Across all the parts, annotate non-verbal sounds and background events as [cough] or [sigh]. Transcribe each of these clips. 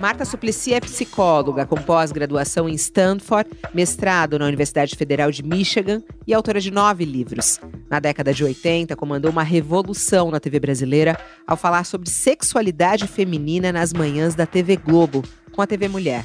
Marta Suplicy é psicóloga com pós-graduação em Stanford, mestrado na Universidade Federal de Michigan e autora de nove livros. Na década de 80, comandou uma revolução na TV brasileira ao falar sobre sexualidade feminina nas manhãs da TV Globo, com a TV Mulher.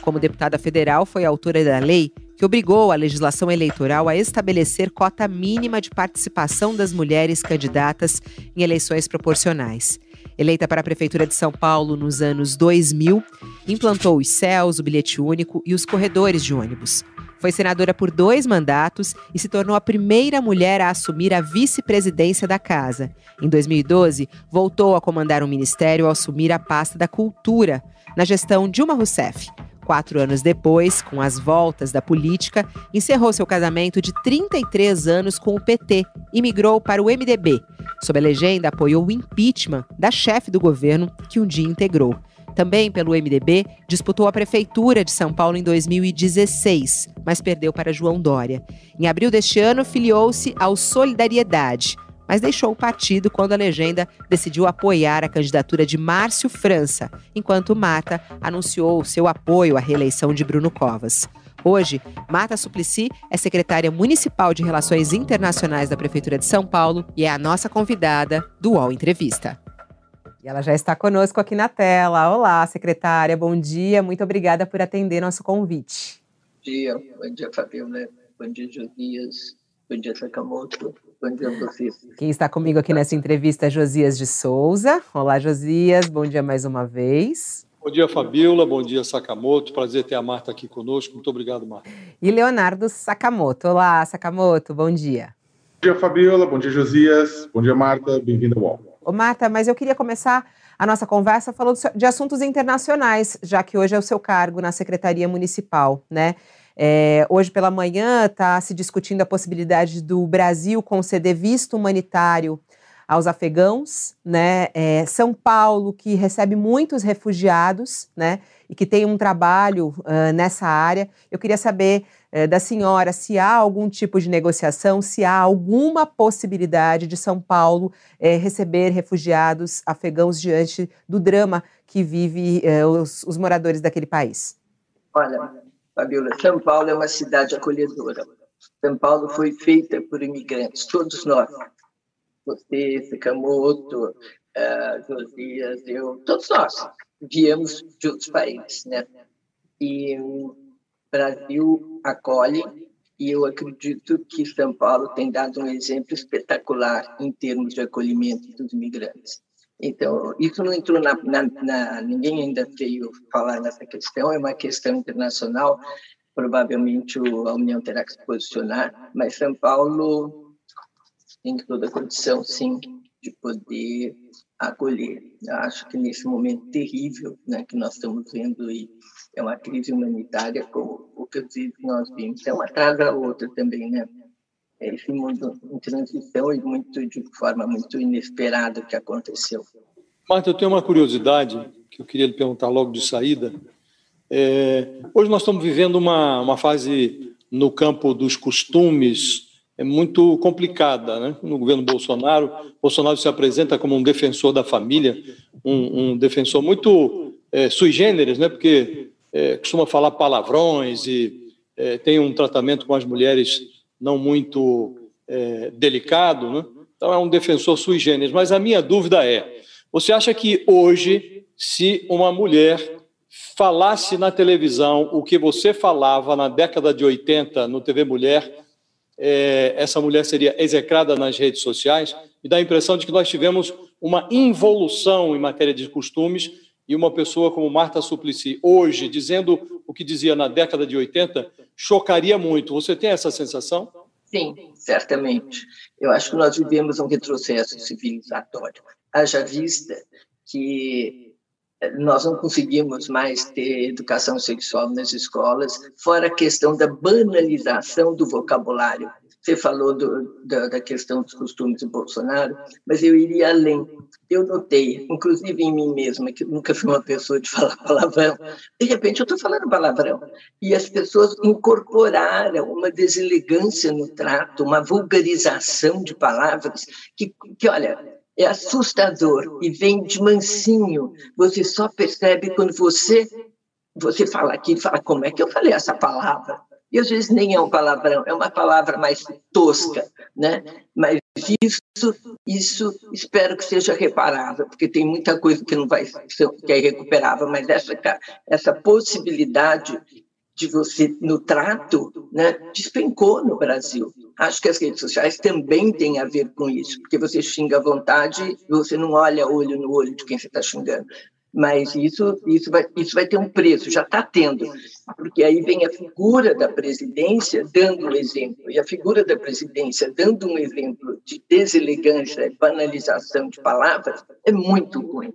Como deputada federal, foi autora da lei que obrigou a legislação eleitoral a estabelecer cota mínima de participação das mulheres candidatas em eleições proporcionais. Eleita para a Prefeitura de São Paulo nos anos 2000, implantou os céus, o bilhete único e os corredores de ônibus. Foi senadora por dois mandatos e se tornou a primeira mulher a assumir a vice-presidência da casa. Em 2012, voltou a comandar um ministério ao assumir a pasta da Cultura, na gestão Dilma Rousseff. Quatro anos depois, com as voltas da política, encerrou seu casamento de 33 anos com o PT e migrou para o MDB. Sob a legenda, apoiou o impeachment da chefe do governo, que um dia integrou. Também pelo MDB, disputou a Prefeitura de São Paulo em 2016, mas perdeu para João Dória. Em abril deste ano, filiou-se ao Solidariedade mas deixou o partido quando a legenda decidiu apoiar a candidatura de Márcio França, enquanto Marta anunciou seu apoio à reeleição de Bruno Covas. Hoje, Marta Suplicy é secretária municipal de Relações Internacionais da Prefeitura de São Paulo e é a nossa convidada do UOL Entrevista. E ela já está conosco aqui na tela. Olá, secretária, bom dia. Muito obrigada por atender nosso convite. Bom dia, bom dia, Fabiola. Bom dia, Josias. Bom dia, Sakamoto. Bom dia. Quem está comigo aqui nessa entrevista é Josias de Souza. Olá, Josias. Bom dia mais uma vez. Bom dia, Fabiola. Bom dia, Sakamoto. Prazer ter a Marta aqui conosco. Muito obrigado, Marta. E Leonardo Sakamoto. Olá, Sakamoto. Bom dia. Bom dia, Fabiola. Bom dia, Josias. Bom dia, Marta. Bem-vinda ao UOL. Ô, Marta, mas eu queria começar a nossa conversa falando de assuntos internacionais, já que hoje é o seu cargo na Secretaria Municipal, né? É, hoje pela manhã está se discutindo a possibilidade do Brasil conceder visto humanitário aos afegãos, né? É, São Paulo, que recebe muitos refugiados, né? E que tem um trabalho uh, nessa área. Eu queria saber da senhora se há algum tipo de negociação, se há alguma possibilidade de São Paulo receber refugiados afegãos diante do drama que vive os, os moradores daquele país. Olha, Fabiola, São Paulo é uma cidade acolhedora. São Paulo foi feita por imigrantes, todos nós. Você, Sakamoto, uh, Josias, eu, todos nós viemos de outros países, né? E o Brasil acolhe e eu acredito que São Paulo tem dado um exemplo espetacular em termos de acolhimento dos imigrantes. Então, isso não entrou na, na, na, Ninguém ainda veio falar nessa questão, é uma questão internacional, provavelmente a União terá que se posicionar, mas São Paulo tem toda a condição, sim, de poder acolher. Eu acho que nesse momento terrível né, que nós estamos vendo aí, é uma crise humanitária, como o que nós vimos, é uma atrás da outra também, né? É esse mundo em transição e muito de forma muito inesperada que aconteceu. Marta, eu tenho uma curiosidade que eu queria lhe perguntar logo de saída. É, hoje nós estamos vivendo uma, uma fase no campo dos costumes é muito complicada, né? No governo Bolsonaro, Bolsonaro se apresenta como um defensor da família, um, um defensor muito é, sui generis, né? Porque é, costuma falar palavrões e é, tem um tratamento com as mulheres não muito é, delicado, né? então é um defensor sui generis. Mas a minha dúvida é: você acha que hoje, se uma mulher falasse na televisão o que você falava na década de 80 no TV Mulher, é, essa mulher seria execrada nas redes sociais? Me dá a impressão de que nós tivemos uma involução em matéria de costumes e uma pessoa como Marta Suplicy, hoje, dizendo o que dizia na década de 80, chocaria muito. Você tem essa sensação? Sim, certamente. Eu acho que nós vivemos um retrocesso civilizatório. Haja vista que nós não conseguimos mais ter educação sexual nas escolas, fora a questão da banalização do vocabulário. Você falou do, da, da, questão dos costumes do Bolsonaro, mas eu iria além. Eu notei, inclusive em mim mesma, que nunca fui uma pessoa de [laughs] falar palavrão, de repente eu estou falando palavrão. E as pessoas incorporaram uma deselegância no trato, uma vulgarização de palavras, que, que olha, é assustador e vem de mansinho. Você só percebe quando você você fala aqui e fala como é que eu falei essa palavra. E às vezes nem é um palavrão, é uma palavra mais tosca, né? Mas isso, isso espero que seja reparável, porque tem muita coisa que não vai ser que é irrecuperável, mas essa essa possibilidade de você no trato, né, despencou no Brasil. Acho que as redes sociais também têm a ver com isso, porque você xinga à vontade, você não olha olho no olho de quem você está xingando. Mas isso, isso, vai, isso vai ter um preço, já está tendo, porque aí vem a figura da presidência dando um exemplo, e a figura da presidência dando um exemplo de deselegância e banalização de palavras é muito ruim.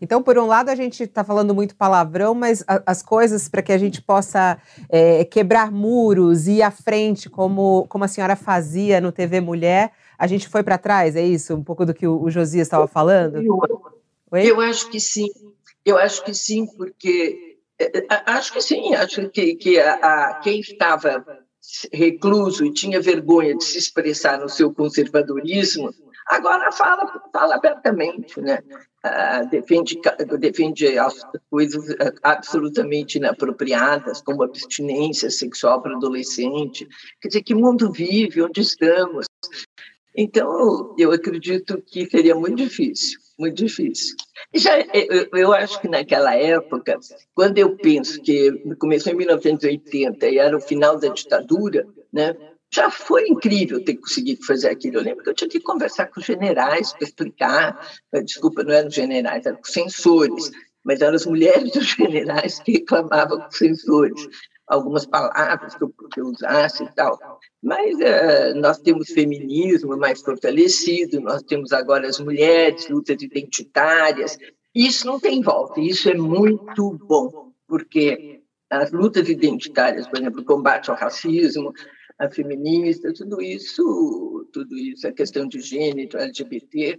Então, por um lado, a gente está falando muito palavrão, mas a, as coisas para que a gente possa é, quebrar muros e ir à frente, como, como a senhora fazia no TV Mulher, a gente foi para trás, é isso? Um pouco do que o, o Josias estava falando? Oi? Eu acho que sim, eu acho que sim, porque é, é, acho que sim, acho que, que a, a, quem estava recluso e tinha vergonha de se expressar no seu conservadorismo, agora fala, fala abertamente, né? Ah, defende, defende as coisas absolutamente inapropriadas, como abstinência sexual para adolescente. Quer dizer, que mundo vive, onde estamos? Então, eu acredito que seria muito difícil muito difícil. Já, eu, eu, acho que naquela época, quando eu penso que começou em 1980 e era o final da ditadura, né, já foi incrível ter conseguido fazer aquilo. Eu lembro que eu tinha que conversar com os generais para explicar. Desculpa, não eram generais, eram censores, mas eram as mulheres dos [laughs] generais que reclamavam com censores algumas palavras que eu, que eu usasse e tal. Mas uh, nós temos feminismo mais fortalecido, nós temos agora as mulheres, lutas identitárias. Isso não tem volta, isso é muito bom, porque as lutas identitárias, por exemplo, o combate ao racismo, a feminista, tudo isso, tudo isso, a questão de gênero, LGBT.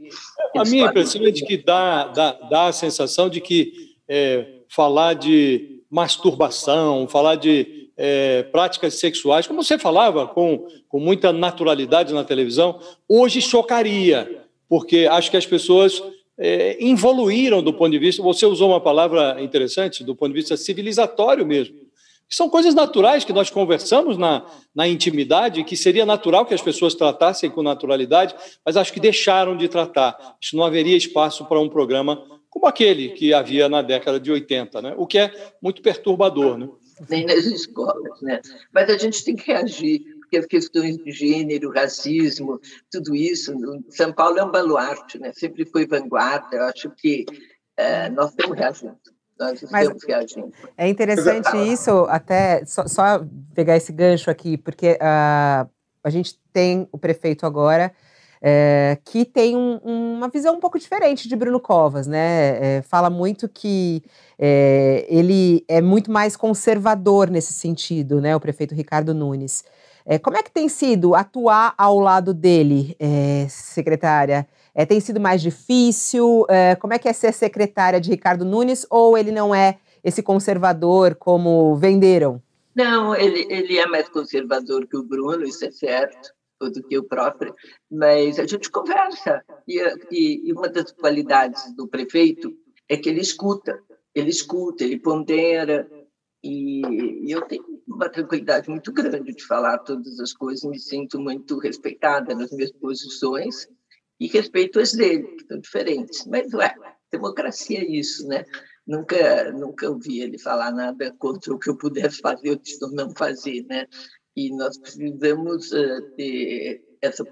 A minha impressão é de que dá, dá, dá a sensação de que é, falar de masturbação, falar de é, práticas sexuais, como você falava com, com muita naturalidade na televisão, hoje chocaria, porque acho que as pessoas é, evoluíram do ponto de vista. Você usou uma palavra interessante, do ponto de vista civilizatório mesmo. São coisas naturais que nós conversamos na, na intimidade, que seria natural que as pessoas tratassem com naturalidade, mas acho que deixaram de tratar. Isso não haveria espaço para um programa como aquele que havia na década de 80, né? o que é muito perturbador. Né? Nem nas escolas. Né? Mas a gente tem que reagir, porque as questões de gênero, racismo, tudo isso, São Paulo é um baluarte, né? sempre foi vanguarda, eu acho que é, nós estamos reagindo. Nós estamos reagindo. É interessante isso, até só, só pegar esse gancho aqui, porque uh, a gente tem o prefeito agora é, que tem um, uma visão um pouco diferente de Bruno Covas, né? É, fala muito que é, ele é muito mais conservador nesse sentido, né? O prefeito Ricardo Nunes. É, como é que tem sido atuar ao lado dele, é, secretária? É, tem sido mais difícil? como é que é ser secretária de Ricardo Nunes? Ou ele não é esse conservador como venderam? Não, ele, ele é mais conservador que o Bruno, isso é certo do que o próprio, mas a gente conversa. E, e, e, uma das qualidades do prefeito é que ele escuta, ele escuta, ele pondera, e, e eu tenho uma tranquilidade muito grande de falar todas as coisas, me sinto muito respeitada nas minhas posições e respeito as dele, que são diferentes. Mas, ué, democracia é isso, né? Nunca, nunca ouvi ele falar nada contra o que eu pudesse fazer ou não fazer, né? E nós precisamos uh, ter essa,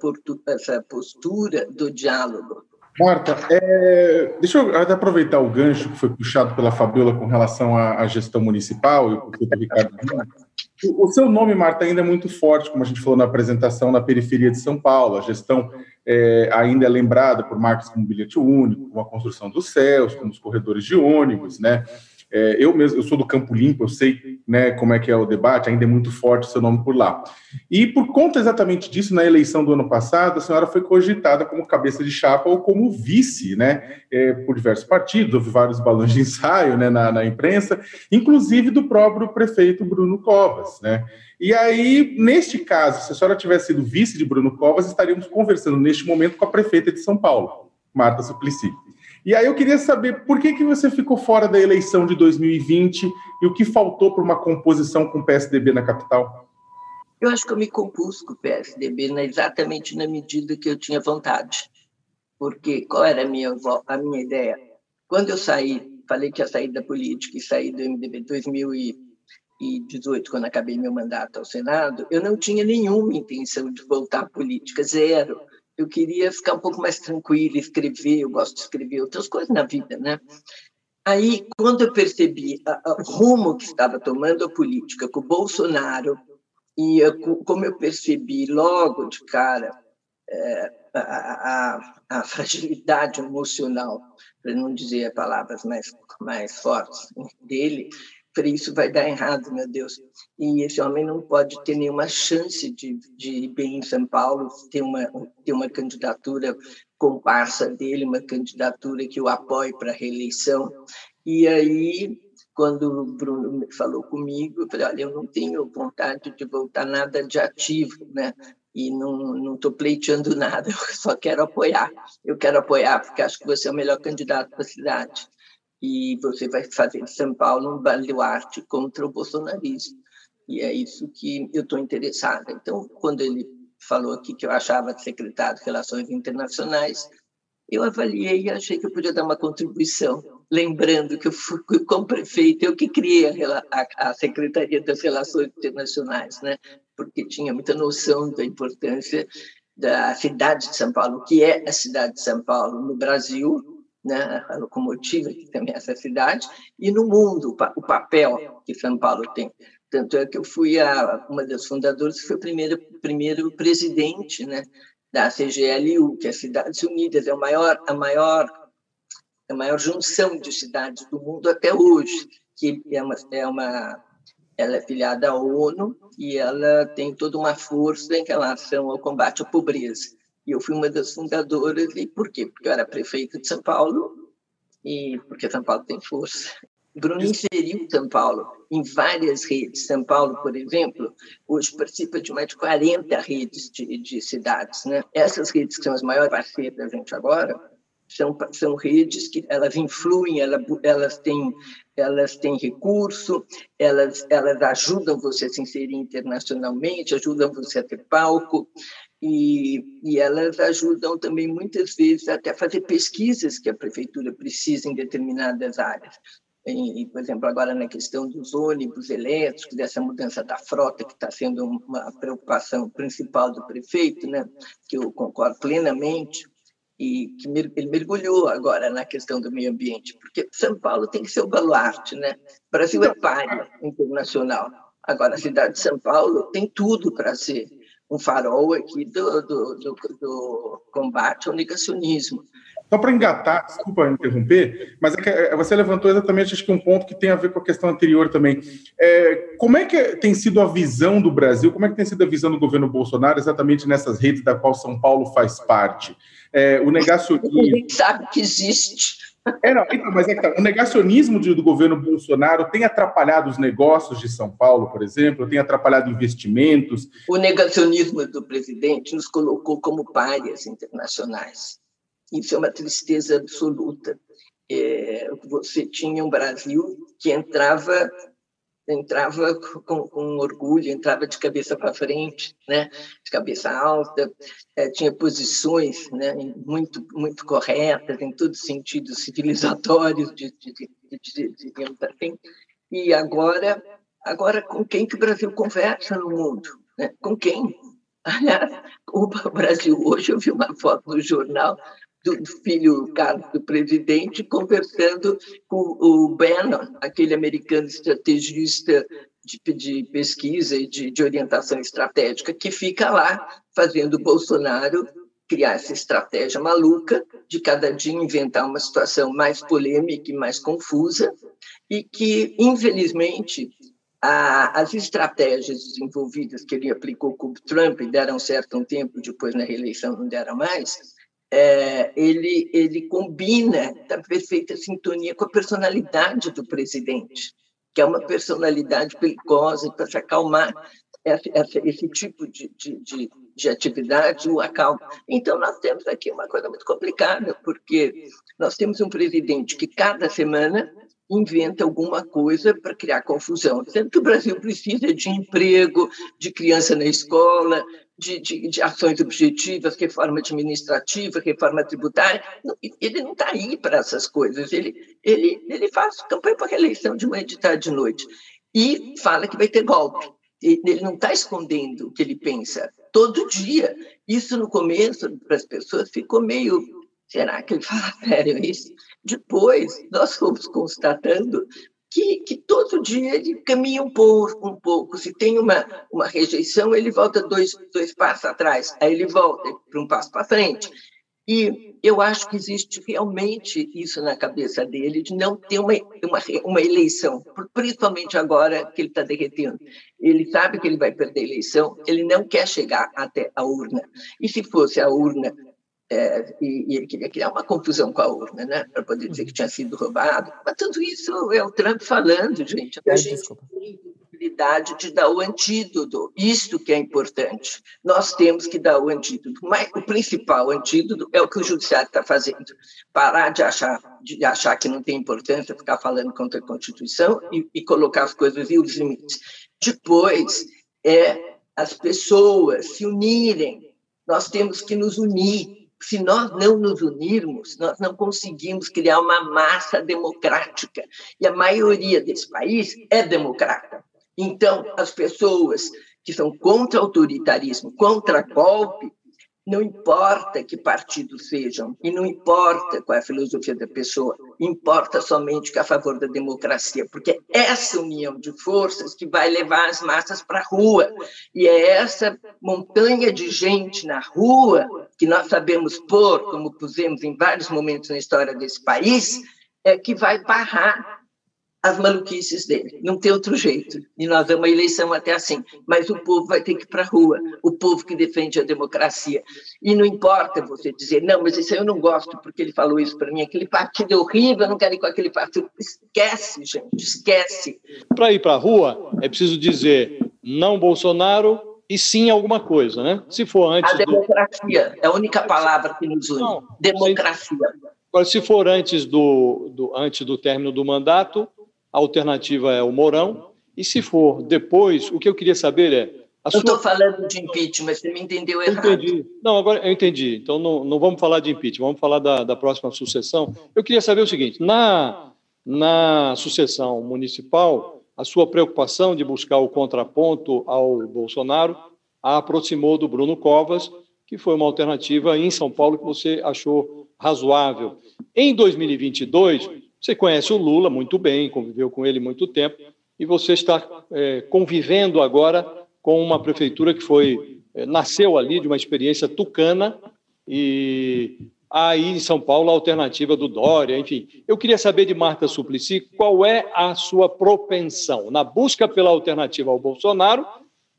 essa postura do diálogo. Marta, é, deixa eu aproveitar o gancho que foi puxado pela Fabiola com relação à, à gestão municipal e o professor Ricardo o, o seu nome, Marta, ainda é muito forte, como a gente falou na apresentação, na periferia de São Paulo. A gestão é, ainda é lembrada por marcas como bilhete único, como a construção dos céus, como os corredores de ônibus, né? É, eu mesmo, eu sou do Campo Limpo, eu sei né, como é que é o debate, ainda é muito forte o seu nome por lá. E por conta exatamente disso, na eleição do ano passado, a senhora foi cogitada como cabeça de chapa ou como vice, né, é, por diversos partidos, houve vários balões de ensaio né, na, na imprensa, inclusive do próprio prefeito Bruno Covas, né. E aí, neste caso, se a senhora tivesse sido vice de Bruno Covas, estaríamos conversando neste momento com a prefeita de São Paulo, Marta Suplicy. E aí eu queria saber por que, que você ficou fora da eleição de 2020 e o que faltou para uma composição com o PSDB na capital? Eu acho que eu me compus com o PSDB né, exatamente na medida que eu tinha vontade. Porque qual era a minha, a minha ideia? Quando eu saí, falei que ia sair da política e saí do MDB em 2018, quando acabei meu mandato ao Senado, eu não tinha nenhuma intenção de voltar à política, zero eu queria ficar um pouco mais tranquila, escrever, eu gosto de escrever outras coisas na vida, né? Aí, quando eu percebi o rumo que estava tomando a política com o Bolsonaro, e como eu percebi logo de cara é, a, fragilidade emocional, para não dizer palavras mais, mais fortes, dele, falei, isso vai dar errado, meu Deus. E esse homem não pode ter nenhuma chance de, de ir bem em São Paulo, ter uma, ter uma candidatura comparsa dele, uma candidatura que o apoie para a reeleição. E aí, quando o Bruno falou comigo, eu falei, olha, eu não tenho vontade de voltar nada de ativo, né? E não estou pleiteando nada, [laughs] eu só quero apoiar. Eu quero apoiar porque acho que você é o melhor candidato para a cidade e você vai fazer de São Paulo um baluarte contra o bolsonarismo. E é isso que eu estou interessada. Então, quando ele falou aqui que eu achava secretário de Relações Internacionais, eu avaliei e achei que eu podia dar uma contribuição. Lembrando que eu fui, [laughs] como prefeito, eu que criei a, a, a Secretaria das Relações Internacionais, né? porque tinha muita noção da importância da cidade de São Paulo, que é a cidade de São Paulo no Brasil, né, a locomotiva que também é essa cidade, e no mundo, o papel que São Paulo tem. Tanto é que eu fui a, uma das fundadoras, foi o primeiro, primeiro presidente né, da CGLU, que é Cidades Unidas, é o maior, a, maior, a maior junção de cidades do mundo até hoje, que é uma, é uma ela é filiada à ONU e ela tem toda uma força em relação ao combate à pobreza. E eu fui uma das fundadoras, e por quê? Porque eu era prefeita de São Paulo, e porque São Paulo tem força. Bruno inseriu São Paulo em várias redes. São Paulo, por exemplo, hoje participa de mais de 40 redes de, de cidades. Né? Essas redes, que são as maiores parceiras da gente agora, são, são redes que elas influem, elas, elas, têm, elas têm recurso, elas, elas ajudam você a se inserir internacionalmente, ajudam você a ter palco, e, e elas ajudam também muitas vezes até fazer pesquisas que a prefeitura precisa em determinadas áreas. E, por exemplo, agora na questão dos ônibus elétricos, dessa mudança da frota, que está sendo uma preocupação principal do prefeito, né, que eu concordo plenamente, e que ele mergulhou agora na questão do meio ambiente, porque São Paulo tem que ser o baluarte, né? O Brasil é párea internacional. Agora, a cidade de São Paulo tem tudo para ser um farol aqui do, do, do, do combate ao negacionismo. Só para engatar, desculpa interromper, mas é é, você levantou exatamente acho que um ponto que tem a ver com a questão anterior também. É, como é que tem sido a visão do Brasil, como é que tem sido a visão do governo Bolsonaro exatamente nessas redes da qual São Paulo faz parte? É, o negacionismo. A gente sabe que existe. É, não, então, mas é que tá, o negacionismo do governo Bolsonaro tem atrapalhado os negócios de São Paulo, por exemplo, tem atrapalhado investimentos. O negacionismo do presidente nos colocou como párias internacionais. Isso é uma tristeza absoluta. É, você tinha um Brasil que entrava entrava [laughs] com, com orgulho, entrava de cabeça para frente, né? de cabeça alta, é, tinha posições né? muito, muito corretas, em todos os sentidos civilizatórios, de, de, de, digamos assim. E agora, agora, com quem que o Brasil conversa no mundo? Né? Com quem? Aliás, [laughs] o Brasil, hoje eu vi uma foto no jornal do filho do presidente conversando com o Bannon, aquele americano estrategista de, de pesquisa e de, de, orientação estratégica, que fica lá fazendo Bolsonaro criar essa estratégia maluca de cada dia inventar uma situação mais polêmica e mais confusa, e que, infelizmente, a, as estratégias desenvolvidas que ele aplicou com o Trump deram certo um tempo, depois na reeleição não deram mais, é, ele, ele combina da perfeita sintonia com a personalidade do presidente, que é uma personalidade perigosa para se acalmar esse, esse tipo de, de, de, de, atividade o acalma. Então, nós temos aqui uma coisa muito complicada, porque nós temos um presidente que cada semana inventa alguma coisa para criar confusão, sendo que o Brasil precisa de emprego, de criança na escola, de, de, de ações objetivas, reforma administrativa, reforma tributária. Ele não está aí para essas coisas. Ele, ele, ele faz campanha para reeleição de manhã, de tarde, de noite. E fala que vai ter golpe. Ele não está escondendo o que ele pensa. Todo dia. Isso, no começo, para as pessoas, ficou meio Será que ele fala [laughs] sério isso? Depois, nós fomos constatando que, que todo dia ele caminha um pouco, um pouco. Se tem uma, uma rejeição, ele volta dois, dois passos atrás, aí ele volta para um passo para frente. E eu acho que existe realmente isso na cabeça dele, de não ter uma, uma, uma eleição, principalmente agora que ele está derretendo. Ele sabe que ele vai perder a eleição, ele não quer chegar até a urna. E se fosse a urna é, e, e, ele queria criar uma confusão com a urna, né, para poder dizer que tinha sido roubado. Mas tudo isso é o Trump falando, gente. A gente tem possibilidade de dar o antídoto. Isso que é importante. Nós temos que dar o antídoto. Mas o principal antídoto é o que o judiciário está fazendo. Parar de achar, de achar que não tem importância ficar falando contra a Constituição e, e colocar as coisas e os limites. Depois, é as pessoas se unirem. Nós temos que nos unir se nós não nos unirmos, nós não conseguimos criar uma massa democrática. E a maioria desse país é democrata. Então, as pessoas que são contra autoritarismo, contra golpe, não importa que partidos sejam, e não importa qual é a filosofia da pessoa, importa somente que é a favor da democracia, porque é essa união de forças que vai levar as massas para a rua. E é essa montanha de gente na rua, que nós sabemos pôr, como pusemos em vários momentos na história desse país, é que vai barrar as maluquices dele. Não tem outro jeito. E nós vamos uma eleição até assim. Mas o povo vai ter que ir para a rua. O povo que defende a democracia. E não importa você dizer, não, mas isso aí eu não gosto porque ele falou isso para mim. Aquele partido é horrível, eu não quero ir com aquele partido. Esquece, gente, esquece. Para ir para a rua, é preciso dizer não Bolsonaro e sim alguma coisa, né? Se for antes. A democracia do... é a única palavra que nos une. Não, democracia. Agora, se for antes do, do, antes do término do mandato, a alternativa é o Mourão. E se for depois, o que eu queria saber é. A eu estou falando de impeachment, você me entendeu errado. Eu entendi. Não, agora eu entendi. Então não, não vamos falar de impeachment, vamos falar da, da próxima sucessão. Eu queria saber o seguinte: na, na sucessão municipal, a sua preocupação de buscar o contraponto ao Bolsonaro a aproximou do Bruno Covas, que foi uma alternativa em São Paulo que você achou razoável. Em 2022, você conhece o Lula muito bem, conviveu com ele muito tempo, e você está é, convivendo agora com uma prefeitura que foi é, nasceu ali de uma experiência tucana e aí em São Paulo a alternativa do Dória, enfim. Eu queria saber de Marta Suplicy qual é a sua propensão na busca pela alternativa ao Bolsonaro,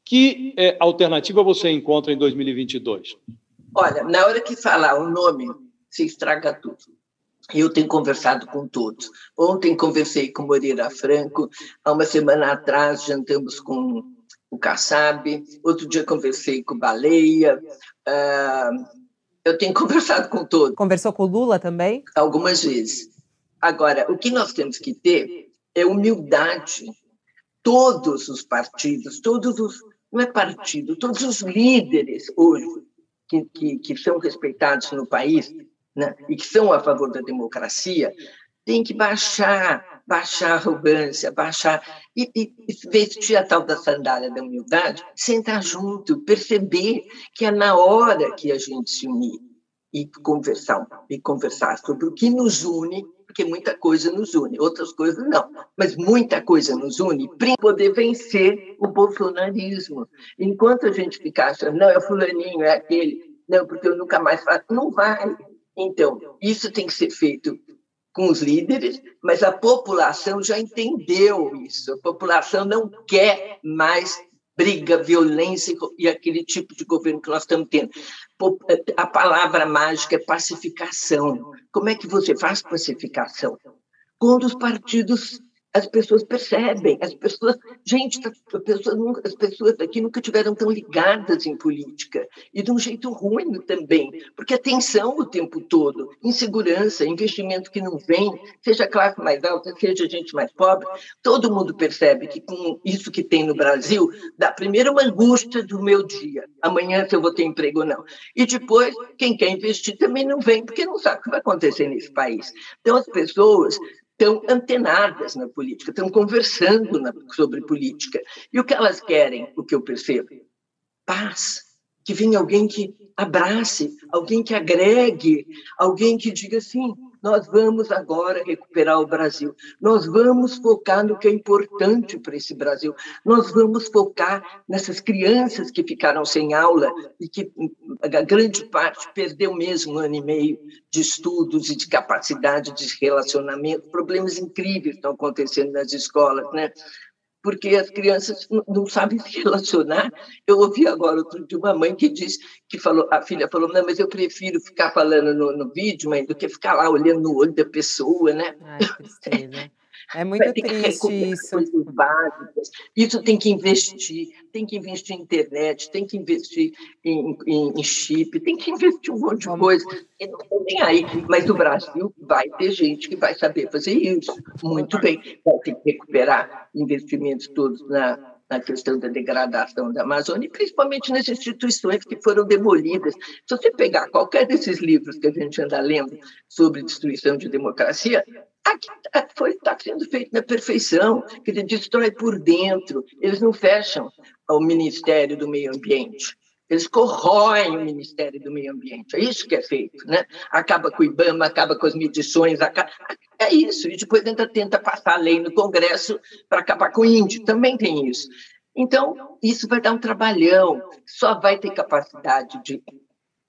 que é, alternativa você encontra em 2022? Olha, na hora que falar o nome, se estraga tudo. Eu tenho conversado com todos. Ontem conversei com Moreira Franco, há uma semana atrás jantamos com o Kassab, outro dia conversei com Baleia. Uh, eu tenho [laughs] conversado com todos. Conversou com o Lula também? Algumas vezes. Agora, o que nós temos que ter é humildade. Todos os partidos, todos os. Não é partido, todos os líderes hoje que, que, que são respeitados no país né, e que são a favor da democracia, tem que baixar, baixar a arrogância, baixar e, e, e vestir a tal da sandália da humildade, sentar junto, perceber que é na hora que a gente se unir e conversar e conversar sobre o que nos une, porque muita coisa nos une, outras coisas não, mas muita coisa nos une para poder vencer o bolsonarismo. Enquanto a gente ficar achando, não, é fulaninho, é aquele, Não, porque eu nunca mais faço. Não vai. Então, isso tem que ser feito com os líderes, mas a população já entendeu isso. A população não quer mais briga, violência e aquele tipo de governo que nós estamos tendo. A palavra mágica é pacificação. Como é que você faz pacificação? Quando os partidos as pessoas percebem, as pessoas, gente, as pessoas, nunca, as pessoas aqui nunca tiveram tão ligadas em política e de um jeito ruim também, porque a tensão o tempo todo, insegurança, investimento que não vem, seja classe mais alta, seja gente mais pobre, todo mundo percebe que com isso que tem no Brasil, dá primeiro uma angústia do meu dia, amanhã se eu vou ter emprego ou não, e depois quem quer investir também não vem, porque não sabe o que vai acontecer nesse país. Então as pessoas estão antenadas na política, estão conversando na, sobre política. E o que elas querem, o que eu percebo? Paz. Que venha alguém que abrace, alguém que agregue, alguém que diga assim: nós vamos agora recuperar o Brasil. Nós vamos focar no que é importante para esse Brasil. Nós vamos focar nessas crianças que ficaram sem aula e que a grande parte perdeu mesmo um ano e meio de estudos e de capacidade de relacionamento. Problemas incríveis estão acontecendo nas escolas, né? Porque as crianças não sabem [laughs] se relacionar. Eu ouvi agora outro de uma mãe que disse que falou, a filha falou, não, mas eu prefiro ficar falando no, no vídeo, mãe, do que ficar lá olhando no olho da pessoa, né? Ai, tristeza. É muito triste isso. Coisas básicas. Isso tem que investir, tem que investir em internet, tem que investir em, em, em chip, tem que investir um monte de coisa. E não tem aí. Mas o Brasil vai ter gente que vai saber fazer isso. Muito bem. Vai ter que recuperar investimentos todos na, na questão da degradação da Amazônia, principalmente nas instituições que foram demolidas. Se você pegar qualquer desses livros que a gente anda lendo sobre destruição de democracia, aqui tá, foi está sendo feito na perfeição, que ele destrói por dentro. Eles não fecham o Ministério do Meio Ambiente. Eles corroem o Ministério do Meio Ambiente. É isso que é feito, né? Acaba com o IBAMA, acaba com as medições, acaba... é isso. E depois ainda tenta passar a lei no Congresso para acabar com o índio. Também tem isso. Então, isso vai dar um trabalhão. Só vai ter capacidade de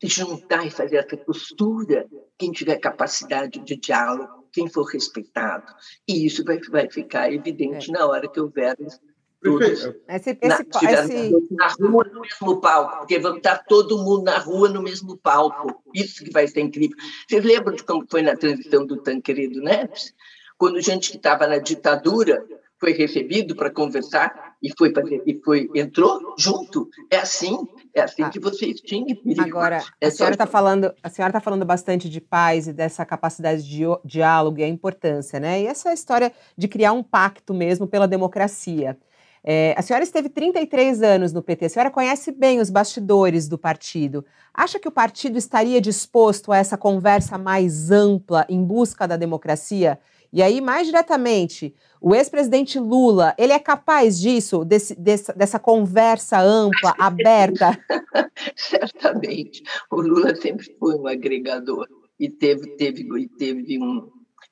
juntar e fazer essa costura quem tiver capacidade de diálogo, quem for respeitado. E isso vai, vai ficar evidente é. na hora que houver todos esse, esse, na, esse... na rua no mesmo palco, porque vamos estar todo mundo na rua no mesmo palco. Isso que vai ser incrível. Vocês lembram de como foi na transição do Tancredo Neves? Quando gente que estava na ditadura foi recebido para conversar e foi e foi entrou junto. É assim, é assim ah. que você extingue Agora, é a senhora está falando, a senhora está falando bastante de paz e dessa capacidade de diálogo e a importância, né? E essa história de criar um pacto mesmo pela democracia. É, a senhora esteve 33 anos no PT, a senhora conhece bem os bastidores do partido. Acha que o partido estaria disposto a essa conversa mais ampla em busca da democracia? E aí, mais diretamente, o ex-presidente Lula, ele é capaz disso, desse, dessa, dessa conversa ampla, [laughs] aberta? [laughs] Certamente. O Lula sempre foi um agregador e teve, teve, teve um,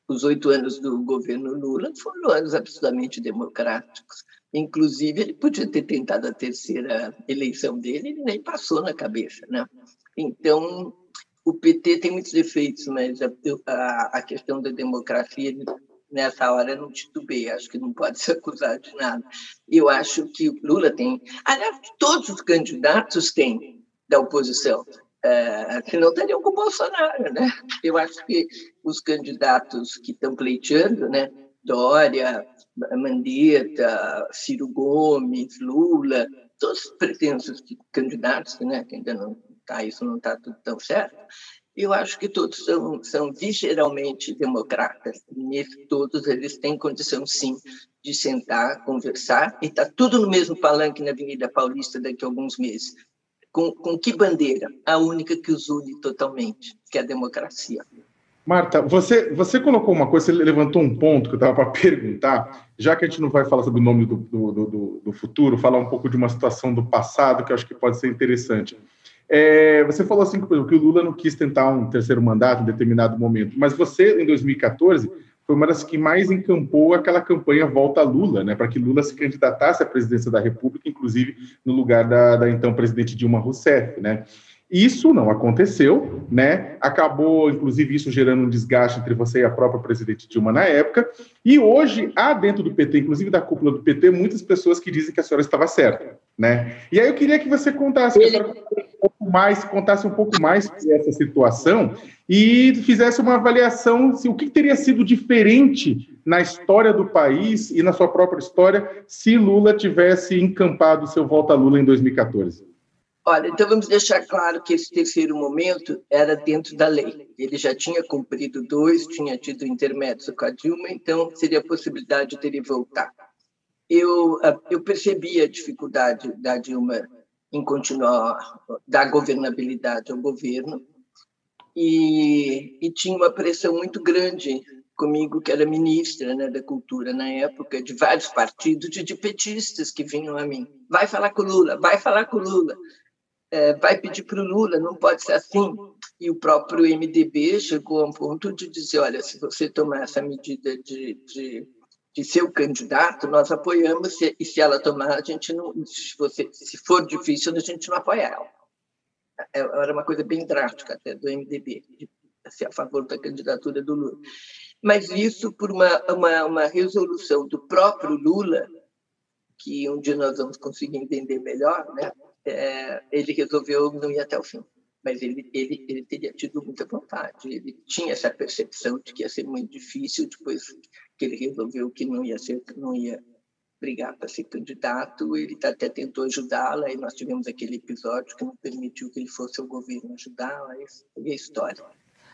os oito anos do governo Lula foram anos absolutamente democráticos. Inclusive, ele podia ter tentado a terceira eleição dele, ele nem passou na cabeça, né? Então, o PT tem muitos defeitos, mas a, a, questão da democracia, nessa hora, não titubeia, acho que não pode [laughs] ser acusado de nada. Eu acho que o Lula tem, aliás, todos os candidatos têm da oposição, é, senão estariam com o Bolsonaro, né? Eu acho que os candidatos que estão pleiteando, né, Dória, Mandetta, Ciro Gomes, Lula, todos os pretensos candidatos, né, que ainda não está, isso não está tudo tão certo, eu acho que todos são, são visceralmente democratas. E todos eles têm condição, sim, de sentar, conversar, e está tudo no mesmo palanque na Avenida Paulista daqui a alguns meses. Com, com que bandeira? A única que os une totalmente, que é a democracia. Marta, você, você colocou uma coisa, você levantou um ponto que eu estava para perguntar, já que a gente não vai falar sobre o nome do, do, do, do, futuro, falar um pouco de uma situação do passado que eu acho que pode ser interessante. É, você falou assim que o Lula não quis tentar um terceiro mandato em determinado momento, mas você, em 2014, foi uma das que mais encampou aquela campanha Volta Lula, né, para que Lula se candidatasse à presidência da República, inclusive no lugar da, da então presidente Dilma Rousseff, né? Isso não aconteceu, né? Acabou, inclusive, isso gerando um desgaste entre você e a própria presidente Dilma na época. E hoje há dentro do PT, inclusive da cúpula do PT, muitas pessoas que dizem que a senhora estava certa, né? E aí eu queria que você contasse, que um pouco mais, contasse um pouco mais sobre essa situação e fizesse uma avaliação se o que teria sido diferente na história do país e na sua própria história se Lula tivesse encampado seu volta a Lula em 2014. Olha, então vamos deixar claro que esse terceiro momento era dentro da lei. Ele já tinha cumprido dois, tinha tido intermédios com a Dilma, então seria a possibilidade de ele voltar. Eu, ah, eu percebi a dificuldade da Dilma em continuar, da governabilidade ao governo, e, e tinha uma pressão muito grande comigo, que era ministra né, da Cultura na época, de vários partidos e de petistas que vinham a mim. Vai falar com Lula, vai falar com Lula é, vai pedir para o Lula, não pode ser assim. E o próprio MDB chegou a um ponto de dizer: olha, se você tomar essa medida de, de, de ser o candidato, nós apoiamos, e se ela tomar, a gente não. Se, você, se for difícil, a gente não apoia ela. É, era uma coisa bem drástica até do MDB, de ser a favor da candidatura do Lula. Mas isso por uma, uma, uma resolução do próprio Lula, que um dia nós vamos conseguir entender melhor, né? é, ele resolveu não ir até o fim. Mas ele, ele, ele teria tido muita vontade. Ele tinha essa percepção de que ia ser muito difícil depois que ele resolveu que não ia ser, não ia brigar para ser candidato. Ele até tentou ajudá-la e nós tivemos aquele episódio que não permitiu que ele fosse ao governo ajudá-la. E a história.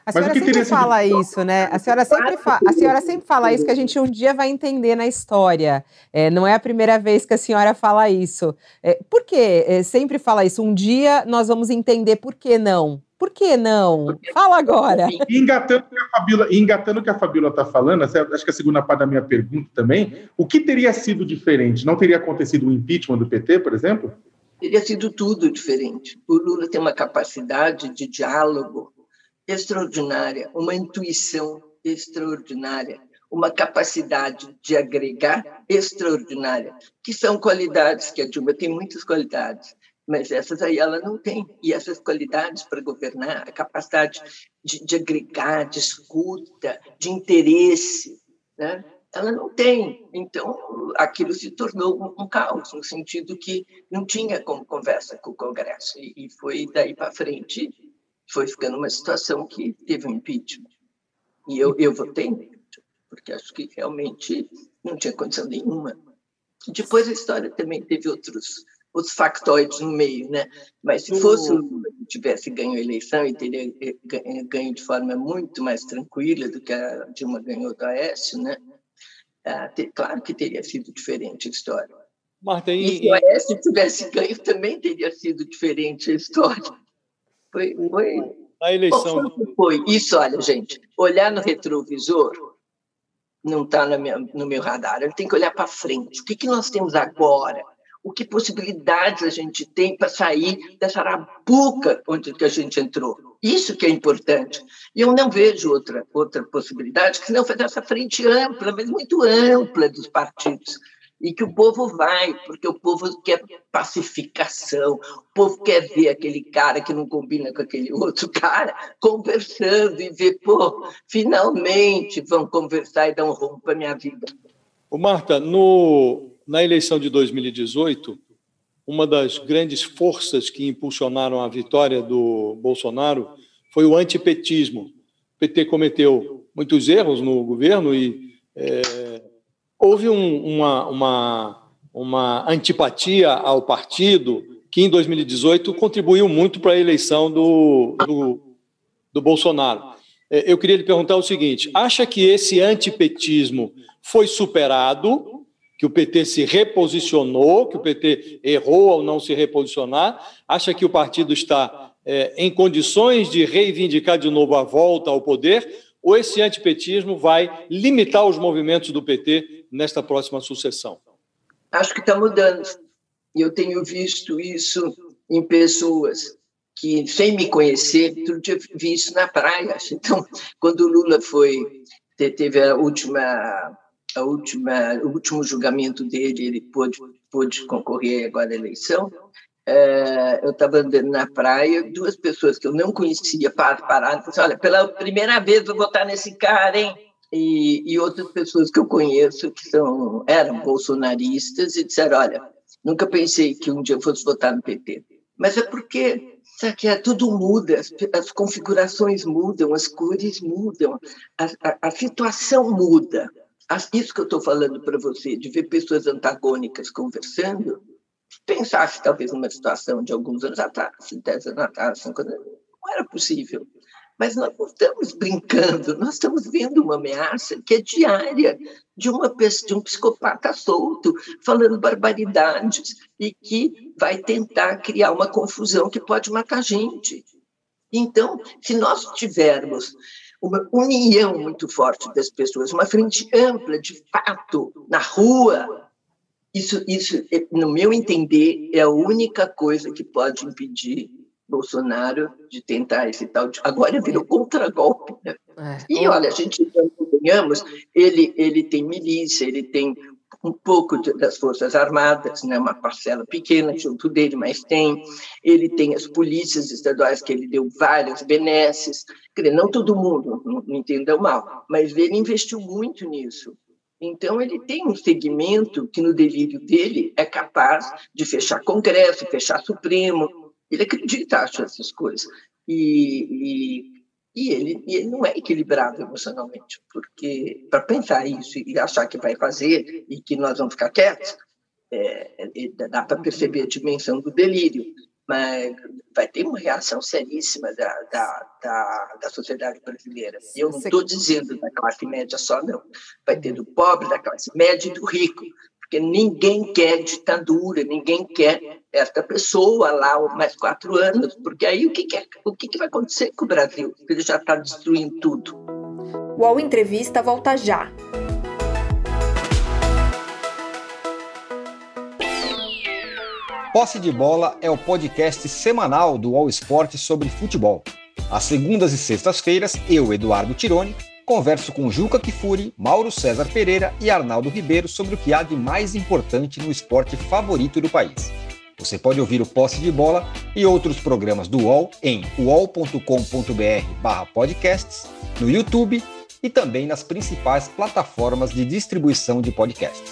A senhora sempre fala isso, né? A senhora sempre, fa a senhora sempre fala isso que a gente um dia vai entender na história. É, não é a primeira vez que a senhora fala isso. É, por que é, sempre fala isso? Um dia nós vamos entender por que não. Por que não? Fala agora. [laughs] E engatando que a Fabíola, engatando que a Fabíola está falando, acho que a segunda parte da minha pergunta também, o que teria sido diferente? Não teria acontecido o impeachment do PT, por exemplo? Teria sido tudo diferente. O Lula tem uma capacidade de diálogo extraordinária, uma intuição extraordinária, uma capacidade de agregar extraordinária, que são qualidades que a Dilma tem muitas qualidades, mas essas aí ela não tem. E essas qualidades para governar, a capacidade de, de agregar, de escuta, de interesse, né? ela não tem. Então, aquilo se tornou um, um, caos, no sentido que não tinha como conversa com o Congresso. E, e foi daí para frente foi ficando uma situação que teve um impeachment. E eu, eu votei porque acho que realmente não tinha condição nenhuma. Depois a história também teve outros, outros factoides no meio, né? Mas se fosse o Lula que tivesse ganho a eleição e teria eh, eh, ganho de forma muito mais tranquila do que a Dilma ganhou do Aécio, né? Ah, claro que teria sido diferente a história. Marta, e... e se o Aécio tivesse ganho, também teria sido diferente a história. Foi, foi. A eleição. Foi, Isso, olha, gente, olhar no retrovisor não está no, meu radar. Ele tem que olhar para frente. O que, que nós temos agora? O que possibilidades a gente tem para sair dessa arapuca onde que a gente entrou? Isso que é importante. E eu não vejo outra, outra possibilidade que não fazer essa frente ampla, mas muito ampla dos partidos e que o povo vai, porque o povo quer pacificação, o povo quer ver aquele cara que não combina com aquele outro cara conversando e ver, pô, finalmente vão conversar e dar um rumo para a minha vida. Ô Marta, no, na eleição de 2018, uma das grandes forças que impulsionaram a vitória do Bolsonaro foi o antipetismo. O PT cometeu muitos erros no governo e é, houve um, uma, uma, uma antipatia ao partido que, em 2018, contribuiu muito para a eleição do, do, do Bolsonaro. É, eu queria lhe perguntar o seguinte: acha que esse antipetismo foi superado, que o PT se reposicionou, que o PT errou ao não se reposicionar? Acha que o partido está é, em condições de reivindicar de novo a volta ao poder? ou esse antipetismo vai limitar os movimentos do PT nesta próxima sucessão? Acho que está mudando. E eu tenho visto isso em pessoas que, sem me conhecer, tudo dia vi isso na praia. Então, quando o Lula foi teve a última a última o último julgamento dele, ele pôde pôde concorrer agora à eleição. é, eu estava andando na praia, duas pessoas que eu não conhecia pararam e falaram assim, olha, pela primeira vez vou votar nesse cara, hein? E, e outras pessoas que eu conheço que são, eram bolsonaristas e disseram, olha, nunca pensei que um dia eu fosse votar no PT. Mas é porque sabe, é, tudo muda, as, as, configurações mudam, as cores mudam, a, a, a situação muda. Isso que eu estou falando para você, de ver pessoas antagônicas conversando, pensasse talvez numa situação de alguns anos atrás, 10 anos atrás, cinco anos, não era possível. Mas nós não estamos brincando, nós estamos vendo uma ameaça que é diária de, uma, de um psicopata solto, falando barbaridades, e que vai tentar criar uma confusão que pode matar gente. Então, se nós tivermos uma união muito forte das pessoas, uma frente ampla, de fato, na rua, isso, isso, no meu entender, é a única coisa que pode impedir Bolsonaro de tentar esse tal de. Agora virou contragolpe. Né? É. E olha, a gente ganhamos, ele, ele tem milícia, ele tem um pouco das Forças Armadas, né, uma parcela pequena junto dele, mas tem. Ele tem as polícias estaduais, que ele deu várias benesses. Não todo mundo, não me entendam mal, mas ele investiu muito nisso. Então, ele tem um segmento que, no delírio dele, é capaz de fechar Congresso, fechar Supremo. Ele acredita, acha essas coisas. E, e, e, ele, e ele não é equilibrado emocionalmente, porque para pensar isso e achar que vai fazer e que nós vamos ficar quietos, é, é dá para perceber a dimensão do delírio mas vai ter uma reação seríssima da, da, da, da sociedade brasileira. E eu não estou dizendo da classe média só, não. Vai ter do pobre, da classe média e do rico, porque ninguém quer ditadura, ninguém quer esta pessoa lá mais quatro anos, porque aí o que, que, é, o que, que vai acontecer com o Brasil? Ele já está destruindo tudo. O UOL Entrevista volta já. Posse de Bola é o podcast semanal do All Sport sobre futebol. Às segundas e sextas-feiras, eu, Eduardo Tironi, converso com Juca Kifuri, Mauro César Pereira e Arnaldo Ribeiro sobre o que há de mais importante no esporte favorito do país. Você pode ouvir o Posse de Bola e outros programas do UOL em uol.com.br/podcasts, no YouTube e também nas principais plataformas de distribuição de podcasts.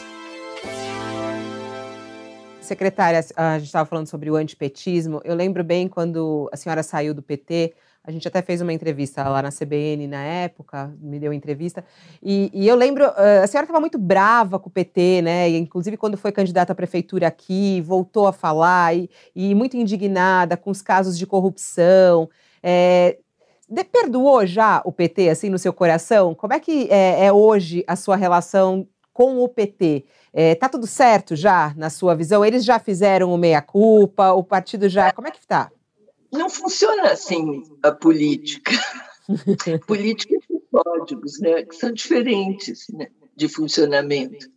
Secretária, a gente estava falando sobre o antipetismo. Eu lembro bem quando a senhora saiu do PT, a gente até fez uma entrevista lá na CBN na época, me deu entrevista, e, e eu lembro, a senhora estava muito brava com o PT, né? E, inclusive quando foi candidata à prefeitura aqui, voltou a falar, e, e muito indignada com os casos de corrupção. É, de, perdoou já o PT, assim, no seu coração? Como é que é, é hoje a sua relação com o PT? É, tá tudo certo já, na sua visão? Eles já fizeram o meia-culpa, o partido já. Como é que está? Não funciona assim a política. [laughs] política tem códigos, né, que são diferentes né, de funcionamento.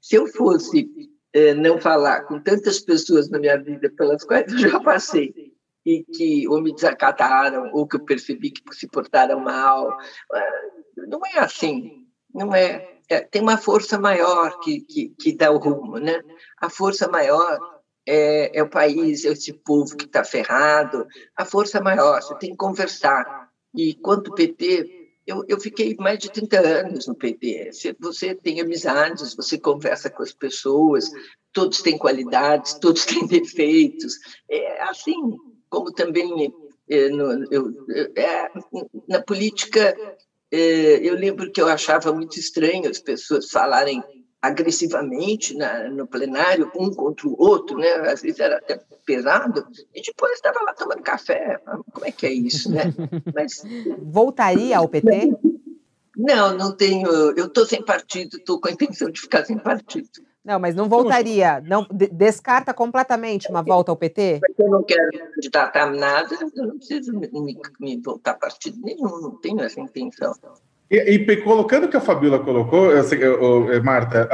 Se eu fosse é, não falar com tantas pessoas na minha vida pelas quais eu já passei e que ou me desacataram ou que eu percebi que se portaram mal, é, não é assim, não é é, tem uma força maior que, que, que dá o rumo, né? A força maior é, é o país, é esse povo que está ferrado. A força maior, você tem que conversar. E quanto PT, eu, eu fiquei mais de 30 anos no PT. Você tem amizades, você conversa com as pessoas, todos têm qualidades, todos [laughs] têm defeitos. É assim, como também é, no, eu, é, na política é, eu lembro que eu achava muito estranho as pessoas falarem agressivamente na, no plenário, um contra o outro, né? Às vezes era até pesado, e depois estava lá tomando café. Como é que é isso, né? [laughs] Mas voltaria ao PT? Não, não tenho. Eu estou sem partido, estou com a intenção de ficar sem partido. Não, mas não voltaria. Não descarta completamente uma volta ao PT? Eu não quero candidatar nada, eu não preciso me, me voltar a partido nenhum, não tenho essa intenção. E, e, colocando o que a Fabiola colocou, eu, Marta,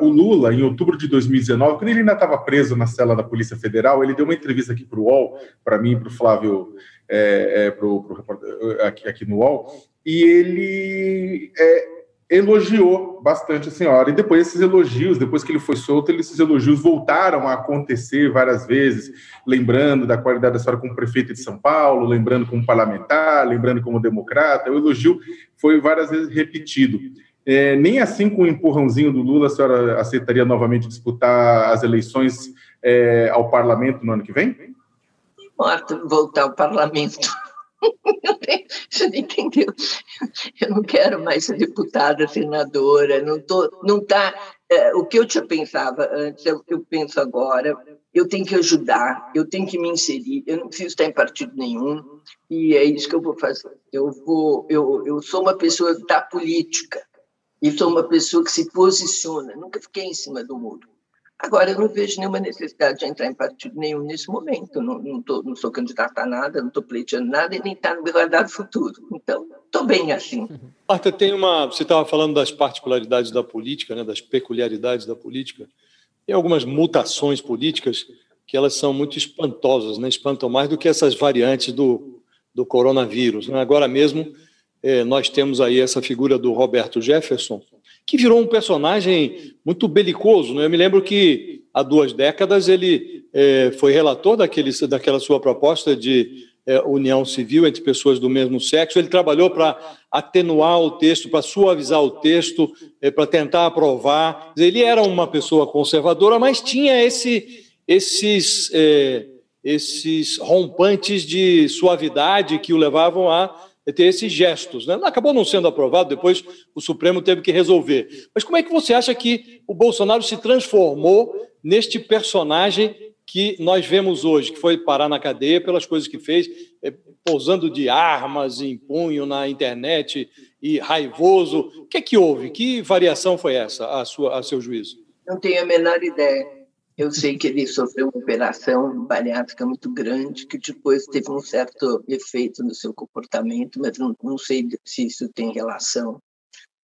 uh, o Lula, em outubro de 2019, quando ele ainda estava preso na cela da Polícia Federal, ele deu uma entrevista aqui para o UOL, para mim, para o Flávio, é, é, pro, pro, aqui, aqui no UOL, e ele é, elogiou bastante a senhora. E depois esses elogios, depois que ele foi solto, esses elogios voltaram a acontecer várias vezes, lembrando da qualidade da senhora como prefeita de São Paulo, lembrando como parlamentar, lembrando como democrata. O elogio foi várias vezes repetido. É, nem assim com o empurrãozinho do Lula a senhora aceitaria novamente disputar as eleições é, ao parlamento no ano que vem? Morta, voltar ao parlamento. Você não entendeu? Eu não quero mais ser deputada, senadora, não tô, não tá. É, o que eu tinha pensava antes, eu, eu penso agora. Eu tenho que ajudar, eu tenho que me inserir. Eu não preciso estar em partido nenhum e é isso que eu vou fazer. Eu vou, eu, eu sou uma pessoa da política e sou uma pessoa que se posiciona. Nunca fiquei em cima do muro. Agora, eu não vejo nenhuma necessidade de entrar em partido nenhum nesse momento. Não, não, tô, não sou candidata a nada, não estou pleiteando nada e nem está no meu radar futuro. Então, estou bem assim. [laughs] Marta, tem uma. Você estava falando das particularidades da política, né, das peculiaridades da política. Tem algumas mutações políticas que elas são muito espantosas, né? espantam mais do que essas variantes do, do coronavírus. Né? Agora mesmo, eh, nós temos aí essa figura do Roberto Jefferson, que virou um personagem muito belicoso. Né? Eu me lembro que há duas décadas ele é, foi relator daquele, daquela sua proposta de é, união civil entre pessoas do mesmo sexo. Ele trabalhou para atenuar o texto, para suavizar o texto, é, para tentar aprovar. Ele era uma pessoa conservadora, mas tinha esse, esses, esses rompantes de suavidade que o levavam a ter esses gestos. Né? Acabou não sendo aprovado, depois o Supremo teve que resolver. Mas como é que você acha que o Bolsonaro se transformou neste personagem que nós vemos hoje, que foi parar na cadeia pelas coisas que fez, é, pousando de armas em punho na internet e raivoso? O que é que houve? Que variação foi essa, a, sua, a seu juízo? Não tenho a menor ideia. Eu sei que ele sofreu uma operação bariátrica muito grande, que depois teve um certo efeito no seu comportamento, mas não, não sei se isso tem relação.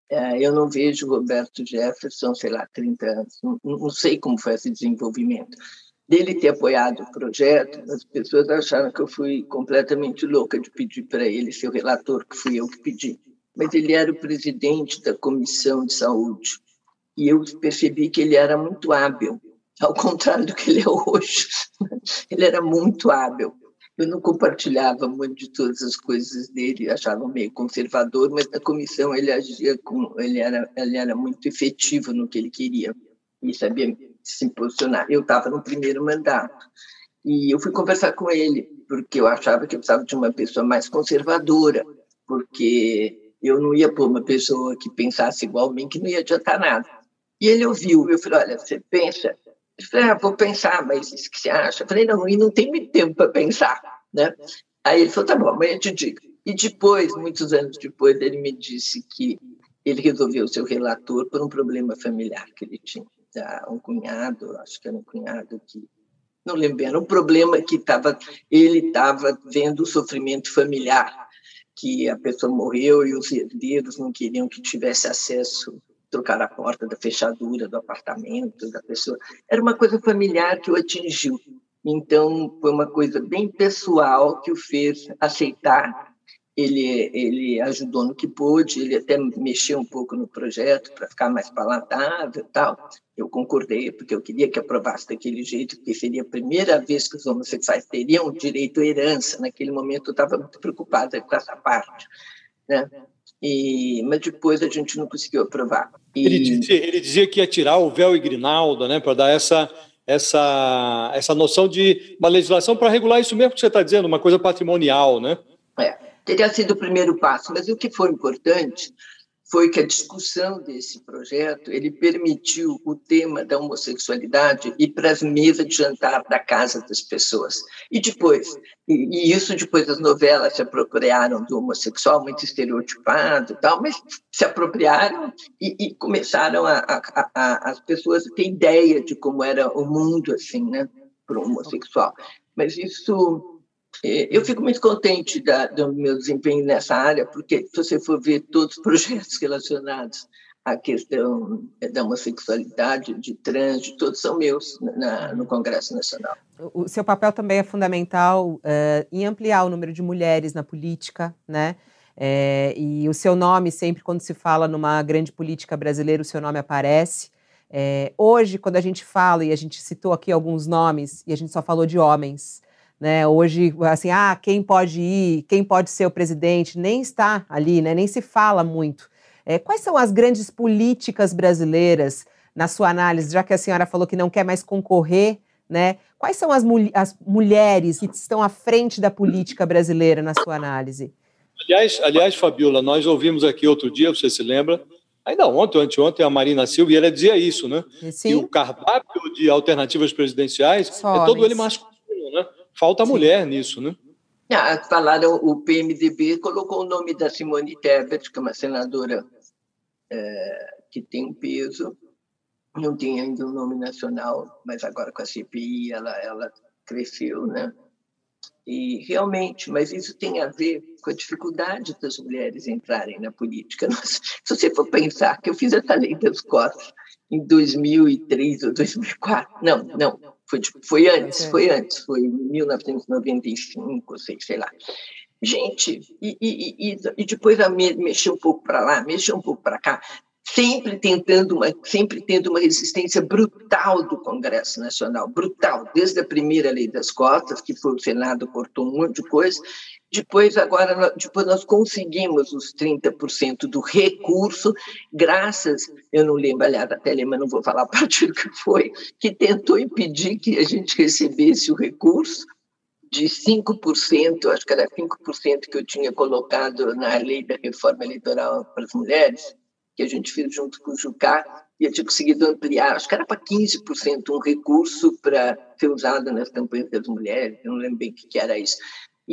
É, eu não vejo Roberto Jefferson, sei lá, 30 anos, não, não sei como foi esse desenvolvimento. Dele ter apoiado o projeto, as pessoas acharam que eu fui completamente louca de pedir para ele ser o relator, que fui eu que pedi. Mas ele era o presidente da Comissão de Saúde. E eu percebi que ele era muito hábil [laughs] ao contrário do que ele é hoje. [laughs] Ele era muito hábil. Eu não compartilhava muito de todas as coisas dele, achava meio conservador, mas na comissão ele agia com, ele era, ele era muito efetivo no que ele queria e sabia se posicionar. Eu estava no primeiro mandato e eu fui conversar com ele porque eu achava que eu precisava de uma pessoa mais conservadora, porque eu não ia pôr uma pessoa que pensasse igual a mim que não ia adiantar nada. E ele ouviu, eu falei, olha, você pensa eu falei, ah, vou pensar, mas o que você acha? Eu falei, não, e não tem muito tempo para pensar, né? Aí ele falou, tá bom, amanhã eu te digo. E depois, muitos anos depois, ele me disse que ele resolveu ser o relator por um problema familiar que ele tinha. Um cunhado, acho que era um cunhado que não lembro, era um problema que tava, ele estava vendo o sofrimento familiar, que a pessoa morreu e os herdeiros não queriam que tivesse acesso trocar a porta da fechadura do apartamento da pessoa. Era uma coisa familiar que o atingiu. Então, foi uma coisa bem pessoal que o fez aceitar. Ele, ele ajudou no que pôde, ele até mexeu um pouco no projeto para ficar mais palatável tal. Eu concordei, porque eu queria que aprovasse daquele jeito, porque seria a primeira vez que os homossexuais teriam direito à herança. Naquele momento, eu estava muito preocupada com essa parte. Né? E, mas depois a gente não conseguiu aprovar. E... Ele, dizia, ele, dizia, que ia tirar o véu e grinalda, né, para dar essa, essa, essa noção de uma legislação para regular isso mesmo que você está dizendo, uma coisa patrimonial, né? É, teria sido o primeiro passo, mas o que foi importante foi que a discussão desse projeto ele permitiu o tema da homossexualidade ir para as mesas de jantar da casa das pessoas. E depois, e, e isso depois as novelas se apropriaram do homossexual, muito estereotipado e tal, mas se apropriaram e, e começaram a, a, a, as pessoas a ter ideia de como era o mundo assim, né, para o homossexual. Mas isso eu fico muito contente da, do meu desempenho nessa área, porque se você for ver todos os projetos [laughs] relacionados à questão da homossexualidade, de trânsito, todos são meus na, no Congresso Nacional. O seu papel também é fundamental uh, em ampliar o número de mulheres na política, né? É, e o seu nome, sempre quando se fala numa grande política brasileira, o seu nome aparece. É, hoje, quando a gente fala, e a gente citou aqui alguns nomes, e a gente só falou de homens, né? Hoje, assim, ah, quem pode ir, quem pode ser o presidente, nem está ali, né? Nem se fala muito. É, quais são as grandes políticas brasileiras, na sua análise, já que a senhora falou que não quer mais concorrer, né? Quais são as, mul as mulheres que estão à frente da política brasileira, na sua análise? Aliás, aliás, Fabiola, nós ouvimos aqui outro dia, você se lembra, ainda ontem anteontem, a Marina Silva, e ela dizia isso, né? Sim. Que o cardápio de alternativas presidenciais Só é todo ele masculino? Falta Sim. mulher nisso, né? Ah, falaram, o PMDB colocou o nome da Simone Tebet, que é uma senadora é, que tem um peso, não tem ainda um nome nacional, mas agora com a CPI ela, ela cresceu, né? E realmente, mas isso tem a ver com a dificuldade das mulheres entrarem na política. [laughs] Nossa, se você for pensar que eu fiz essa lei das cotas em 2003 ou 2004, não, não, foi, foi antes, foi antes, foi em 1995, sei, sei lá. Gente, e, e, e, e depois a me, mexer um pouco para lá, mexer um pouco para cá, sempre tentando uma, sempre tendo uma resistência brutal do Congresso Nacional, brutal, desde a primeira lei das cotas, que foi o Senado cortou um monte de coisa, depois agora depois nós conseguimos os 30% do recurso, graças, eu não lembro, aliás, até lembro, não vou falar [laughs] a partir que foi, que tentou impedir que a gente recebesse o recurso de 5%, acho que era 5% que eu tinha colocado na lei da reforma eleitoral para as mulheres, que a gente fez junto com o Jucá, e eu tinha conseguido ampliar, acho que era para 15% um recurso para ser usado nas campanhas das mulheres, eu não lembro bem o que era isso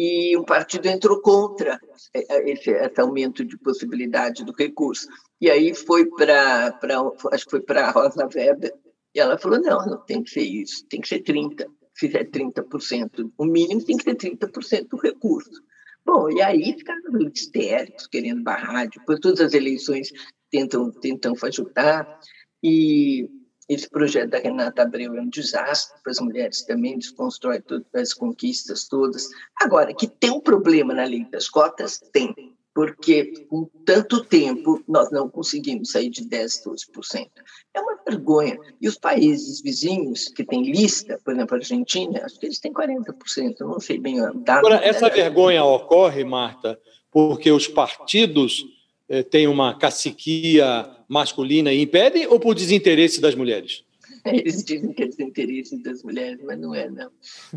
e o partido entrou contra esse, esse aumento de possibilidade do recurso. E aí foi para, acho que foi para a Rosa Weber, e ela falou, não, não tem que ser isso, tem que ser 30%. Se fizer 30%, o mínimo tem que ser 30% do recurso. Bom, e aí ficaram histéricos, querendo barrar, depois todas as eleições tentam, tentam ajudar, e esse projeto da Renata Abreu é um desastre para as mulheres também, desconstrói todas as conquistas todas. Agora, que tem um problema na lei das cotas? Tem, porque com tanto tempo nós não conseguimos sair de 10%, 12%. É uma vergonha. E os países vizinhos que têm lista, por exemplo, a Argentina, acho que eles têm 40%, eu não sei bem o dado. Agora, essa vergonha ocorre, Marta, porque os partidos eh, têm uma caciquia masculina e impedem ou por desinteresse das mulheres? [laughs] Eles dizem que é desinteresse das mulheres, mas não é, não.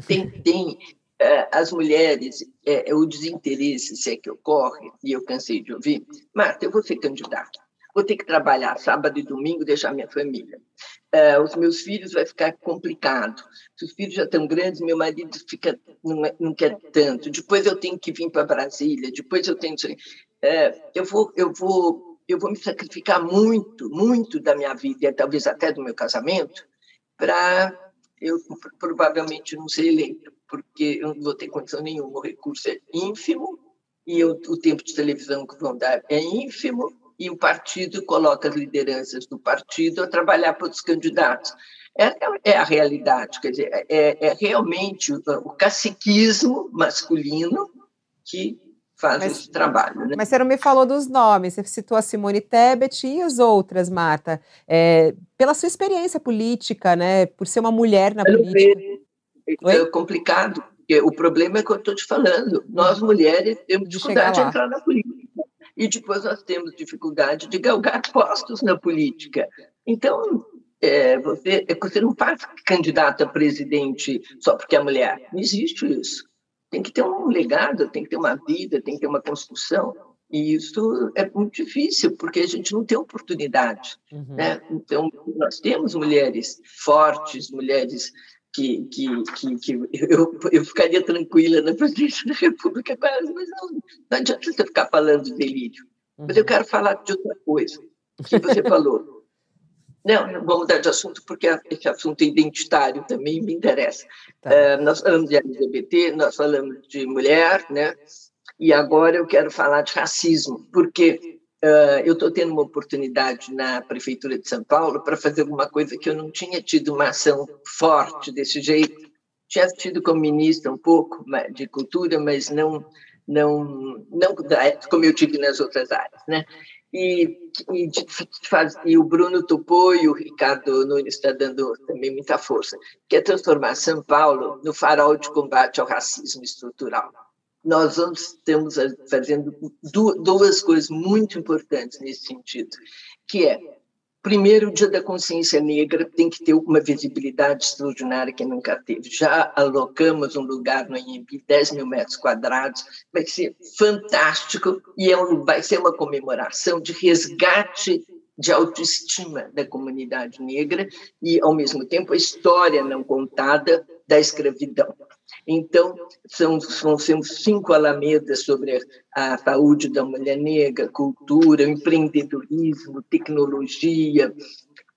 Tem, tem uh, as mulheres, é, o desinteresse, se é que ocorre, e eu cansei de ouvir, Marta, eu vou ser candidata, vou ter que trabalhar sábado e domingo, deixar minha família. Uh, os meus filhos vai ficar complicado. Se os filhos já estão grandes, meu marido fica não, é, não quer tanto. Depois eu tenho que vir para Brasília. Depois eu tenho uh, eu vou eu vou eu vou me sacrificar muito, muito da minha vida, talvez até do meu casamento, para eu provavelmente não ser eleito, porque eu não vou ter condição nenhuma, o recurso é ínfimo e eu, o tempo de televisão que vão dar é ínfimo e o partido coloca as lideranças do partido a trabalhar para os candidatos. É, é, a realidade, quer dizer, é, é realmente o, o caciquismo masculino que faz mas, esse trabalho. Né? Mas você não me falou dos nomes, você citou a Simone Tebet e as outras, Marta. É, pela sua experiência política, né, por ser uma mulher na política. É complicado, porque o problema é que eu estou te falando. Nós, mulheres, temos dificuldade de, de entrar na política. E depois nós temos dificuldade de galgar postos na política. Então, é, você, você não faz candidato a presidente só porque é mulher. Não existe isso tem que ter um legado, tem que ter uma vida, tem que ter uma construção. E isso é muito difícil, porque a gente não tem oportunidade. Uhum. Né? Então, nós temos mulheres fortes, mulheres que, que, que, que [laughs] eu, eu ficaria tranquila na presidência da República, mas não, não adianta você ficar falando de delírio. Uhum. Mas eu uhum. quero falar de outra coisa, que você falou. Não, não vou mudar de assunto, porque esse assunto identitário também me interessa. Tá. Uh, nós falamos de LGBT, nós falamos de mulher, né? E agora eu quero falar de racismo, porque uh, eu estou tendo uma oportunidade na Prefeitura de São Paulo para fazer alguma coisa que eu não tinha tido uma ação forte desse jeito. Tinha tido como ministra um pouco de cultura, mas não não, não como eu tive nas outras áreas, né? E, e, faz, e, o Bruno topou e o Ricardo Nunes está dando também muita força, que é transformar São Paulo no farol de combate ao racismo estrutural. Nós vamos, estamos fazendo duas coisas muito importantes nesse sentido, que é Primeiro, o Dia da Consciência Negra tem que ter uma visibilidade extraordinária que nunca teve. Já alocamos um lugar no INPI, 10 mil metros quadrados, vai ser fantástico e é um, vai ser uma comemoração de resgate de autoestima da comunidade negra e, ao mesmo tempo, a história não contada da escravidão. Então, são, são, são cinco alamedas sobre a saúde da mulher negra, cultura, empreendedorismo, tecnologia,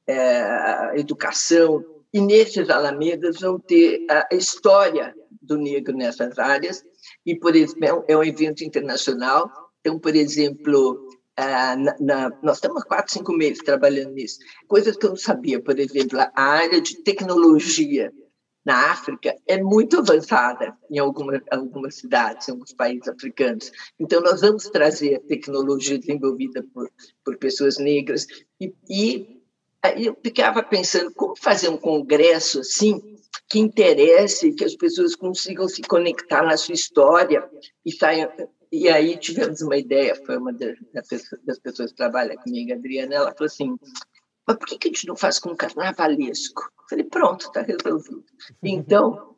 é, educação. E nesses alamedas vão ter a história do negro nessas áreas. E, por exemplo, é um evento internacional. Então, por exemplo, ah, na, na, nós estamos há quatro, cinco meses trabalhando nisso. Coisas que eu não sabia, por exemplo, a área de tecnologia na África é muito avançada em alguma, algumas cidades, em alguns países africanos. Então, nós vamos trazer tecnologia desenvolvida por, por pessoas negras. E, e aí eu ficava pensando como fazer um congresso assim que interesse, que as pessoas consigam se conectar na sua história e saiam. E aí tivemos uma ideia, foi uma das pessoas que trabalha comigo, a Adriana, ela falou assim, mas por que, que a gente não faz com carnavalesco? Eu falei, pronto, está resolvido. Então,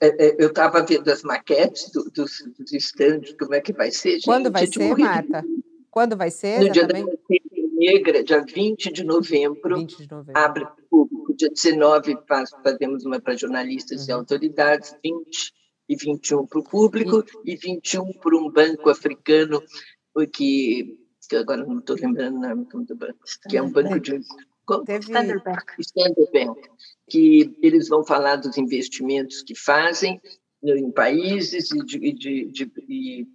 é, é, eu estava vendo as maquetes do, dos, dos estandes, como é que vai ser. Gente, Quando vai ser, Marta? Quando vai ser? No dia da Negra, dia 20 de novembro, 20 de novembro. abre público. Dia 19 faz, fazemos uma para jornalistas uhum. e autoridades, 20 e 21 para o público e, e 21 para um banco africano que que agora não estou lembrando o nome do banco, que é um banco de. Teve... Standard Bank. Standard Bank, que eles vão falar dos investimentos que fazem em países e, de, de, de, e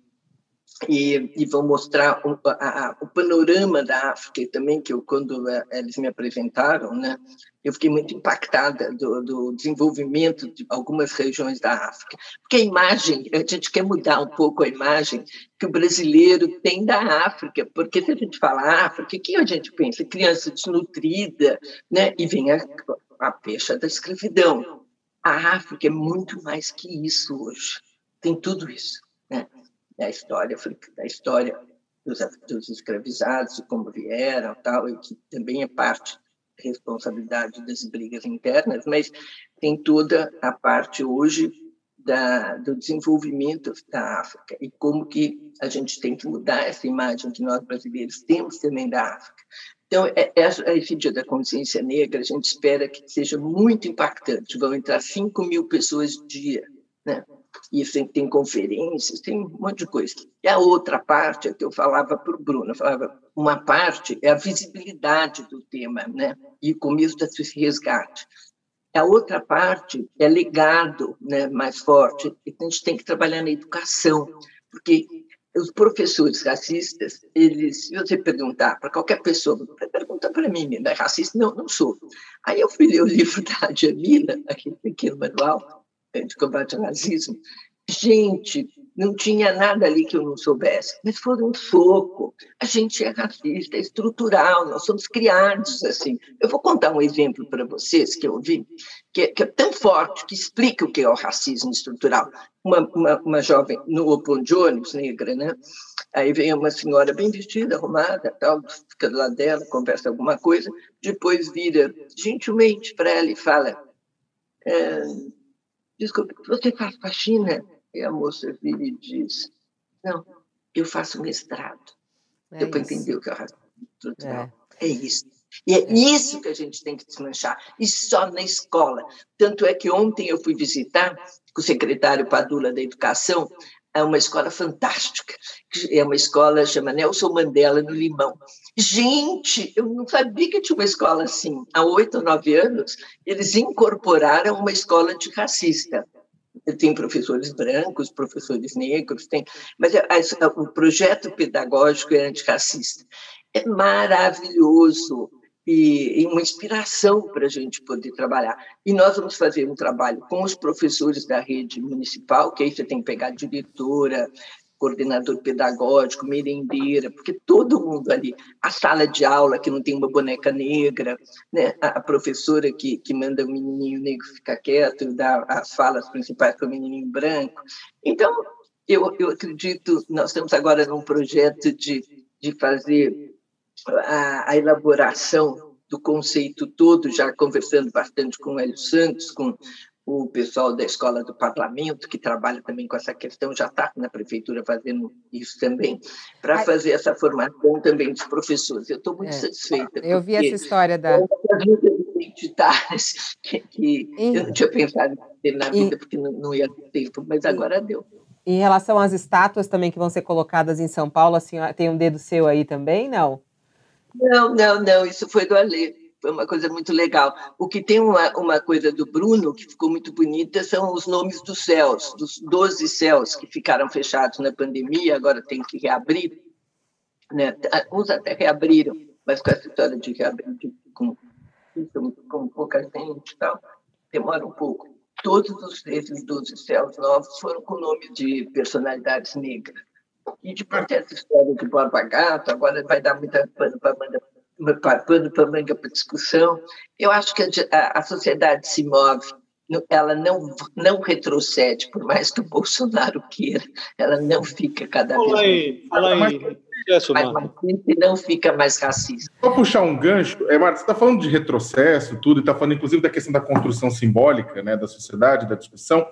e, e vão mostrar o, a, o panorama da África também, que eu, quando eh, eles me apresentaram, né, eu fiquei muito impactada do, do, desenvolvimento de algumas regiões da África. Porque a imagem, a gente quer mudar um pouco a imagem que o brasileiro tem da África, porque se a gente fala África, o que a gente pensa? Criança desnutrida, né, e vem a, a da escravidão. A África é muito mais que isso hoje, tem tudo isso. Né? Da história, da história dos, dos escravizados, como vieram, tal, e que também é parte da responsabilidade das brigas internas, mas tem toda a parte hoje da, do desenvolvimento da África e como que a gente tem que mudar essa imagem que nós brasileiros temos também da África. Então, é, é, esse Dia da Consciência Negra, a gente espera que seja muito impactante. Vão entrar 5 mil pessoas dia, né? E tem, tem conferências, tem um monte de coisa. E a outra parte é que eu falava para o Bruno, eu falava, uma parte é a visibilidade do tema, né? e o começo desse resgate. A outra parte é legado né, mais forte, a gente tem que trabalhar na educação, porque os professores racistas, eles, se você perguntar para qualquer pessoa, pergunta para mim, não é racista? Não, não sou. Aí eu fui ler o [laughs] livro da Jamila, aquele pequeno manual, de combate ao nazismo. Gente, não tinha nada ali que eu não soubesse, mas foi um soco. A gente é racista, é estrutural, nós somos criados assim. Eu vou contar um exemplo para vocês que eu vi, que é, que é, tão forte, que explica o que é o racismo estrutural. Uma, uma, uma jovem no Open Jones, negra, né? Aí vem uma senhora bem vestida, arrumada, tal, fica do lado dela, conversa alguma coisa, depois vira gentilmente para ela e fala. É, desculpe, você faz faxina? E a moça vira e diz, não, eu faço mestrado. É Deu para entender o que o racismo estrutural. É. é isso. E é, é isso que a gente tem que desmanchar, e só na escola. Tanto é que ontem eu fui visitar com o secretário Padula da Educação é uma escola fantástica. É uma escola chama Nelson Mandela no Limão. Gente, eu não sabia que tinha uma escola assim. Há oito ou nove anos, eles incorporaram uma escola antirracista. Tem professores brancos, professores negros, tem, mas é, o projeto pedagógico é antirracista. É maravilhoso. E, e uma inspiração para a gente poder trabalhar. E nós vamos fazer um trabalho com os professores da rede municipal, que aí você tem que pegar diretora, coordenador pedagógico, merendeira, porque todo mundo ali, a sala de aula que não tem uma boneca negra, né? a professora que, que manda o menininho negro ficar quieto e dá as falas principais para o menininho branco. Então, eu, eu acredito, nós estamos agora num projeto de, de fazer a, a elaboração do conceito todo, já conversando bastante com o Hélio Santos, com o pessoal da Escola do Parlamento, que trabalha também com essa questão, já está na prefeitura fazendo isso também, para fazer essa formação também dos professores. Eu estou muito é, satisfeita. Eu vi essa história da. identitárias que, que em... eu não tinha pensado em na vida, porque não, não ia ter tempo, mas agora deu. Em relação às estátuas também que vão ser colocadas em São Paulo, assim, tem um dedo seu aí também, não? Não, não, não, isso foi do Alê foi uma coisa muito legal. O que tem uma, uma coisa do Bruno, que ficou muito bonita, são os nomes dos céus, dos 12 céus que ficaram fechados na pandemia, agora tem que reabrir. Né? Uns até reabriram, mas com essa história de reabrir com, com pouca gente tal, demora um pouco. Todos os, esses 12 céus novos foram com nome de personalidades negras. E depois dessa história de Borba Gato, agora vai dar muita pano para a pano para manga para discussão. Eu acho que a, a, sociedade se move, ela não, não retrocede, por mais que o Bolsonaro queira, ela não fica cada fala vez aí, mais. Fala aí. Mas, não fica mais racista. Só puxar um gancho, é, Marta, você está falando de retrocesso, tudo, e está falando inclusive da questão da construção simbólica né, da sociedade, da discussão,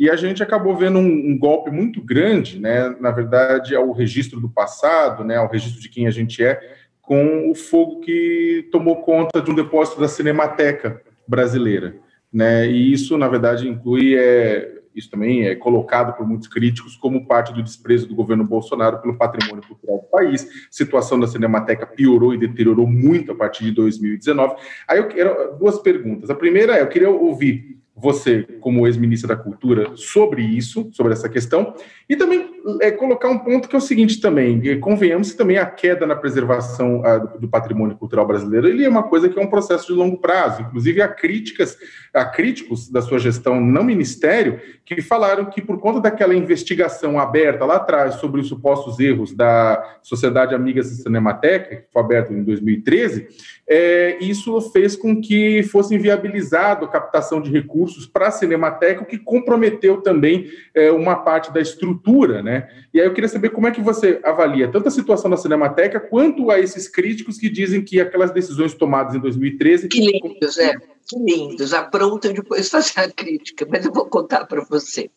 e a gente acabou vendo um, um, golpe muito grande, né, na verdade, ao registro do passado, né, ao registro de quem a gente é, com o fogo que tomou conta de um depósito da Cinemateca brasileira. Né? E isso, na verdade, inclui, é, isso também é colocado por muitos críticos como parte do desprezo do governo Bolsonaro pelo patrimônio cultural do país. A situação da Cinemateca piorou e deteriorou muito a partir de 2019. Aí eu quero duas perguntas. A primeira é, eu queria ouvir você, como ex-ministra da Cultura, sobre isso, sobre essa questão, e também é, colocar um ponto que é o seguinte também, convenhamos que também a queda na preservação a, do, do, patrimônio cultural brasileiro, ele é uma coisa que é um processo de longo prazo, inclusive há críticas, há críticos da sua gestão no ministério, que falaram que por conta daquela investigação aberta lá atrás sobre os supostos erros da Sociedade Amigas Cinemateca, que foi aberta em 2013, é, isso fez com que fosse inviabilizado a captação de recursos para a Cinemateca, o que comprometeu também é, uma parte da estrutura, né? E aí eu queria saber como é que você avalia tanto a situação da Cinemateca quanto a esses críticos que dizem que aquelas decisões tomadas em 2013... Que lindos, é, que lindos. Aprontam depois fazer a crítica, mas eu vou contar para você.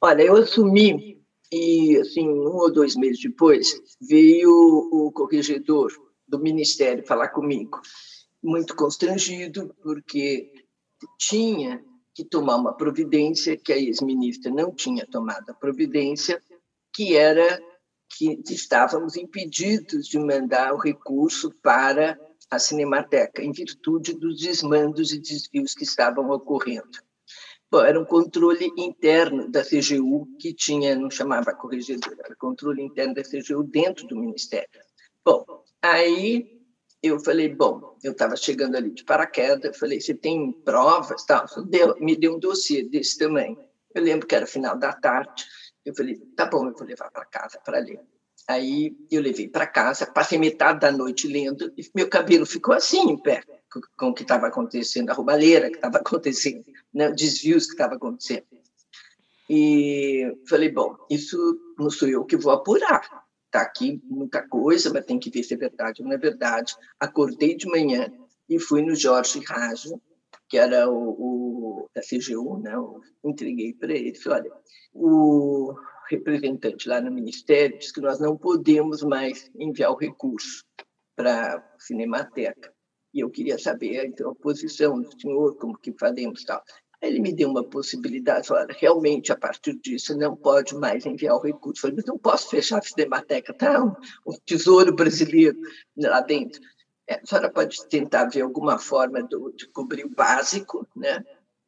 Olha, eu assumi e, assim, um ou dois meses depois, veio o corregedor do Ministério falar comigo, muito constrangido, porque tinha que tomar uma providência que a ex-ministra não tinha tomado a providência, que era que estávamos impedidos de mandar o recurso para a Cinemateca, em virtude dos desmandos e desvios que estavam ocorrendo. Bom, era um controle interno da CGU, que tinha, não chamava corregedora, era controle interno da CGU dentro do Ministério. Bom, Aí eu falei, bom, eu estava chegando ali de paraquedas, eu falei, você tem provas? Tal? Deu, me deu um dossiê desse tamanho. Eu lembro que era final da tarde. Eu falei, tá bom, eu vou levar para casa para ler. Aí eu levei para casa, passei metade da noite lendo e meu cabelo ficou assim em pé com o que estava acontecendo, a roubalheira que estava [laughs] acontecendo, né, desvios que estava acontecendo. E falei, bom, isso não sou eu que vou apurar está aqui muita coisa, mas tem que ver se é verdade ou não é verdade. Acordei de manhã e fui no Jorge Rajo, que era o, o da CGU, né? Entreguei para ele. Falei, olha, o representante lá no Ministério disse que nós não podemos mais enviar o recurso para a Cinemateca. E eu queria saber então, a posição do senhor, como que faremos tal. Ele me deu uma possibilidade, olha, realmente, a partir disso, não pode mais enviar o recurso. Eu falei, mas não posso fechar a Cinemateca, tá? Um, um tesouro brasileiro lá dentro. É, a senhora pode tentar ver alguma forma do, de cobrir o básico, né?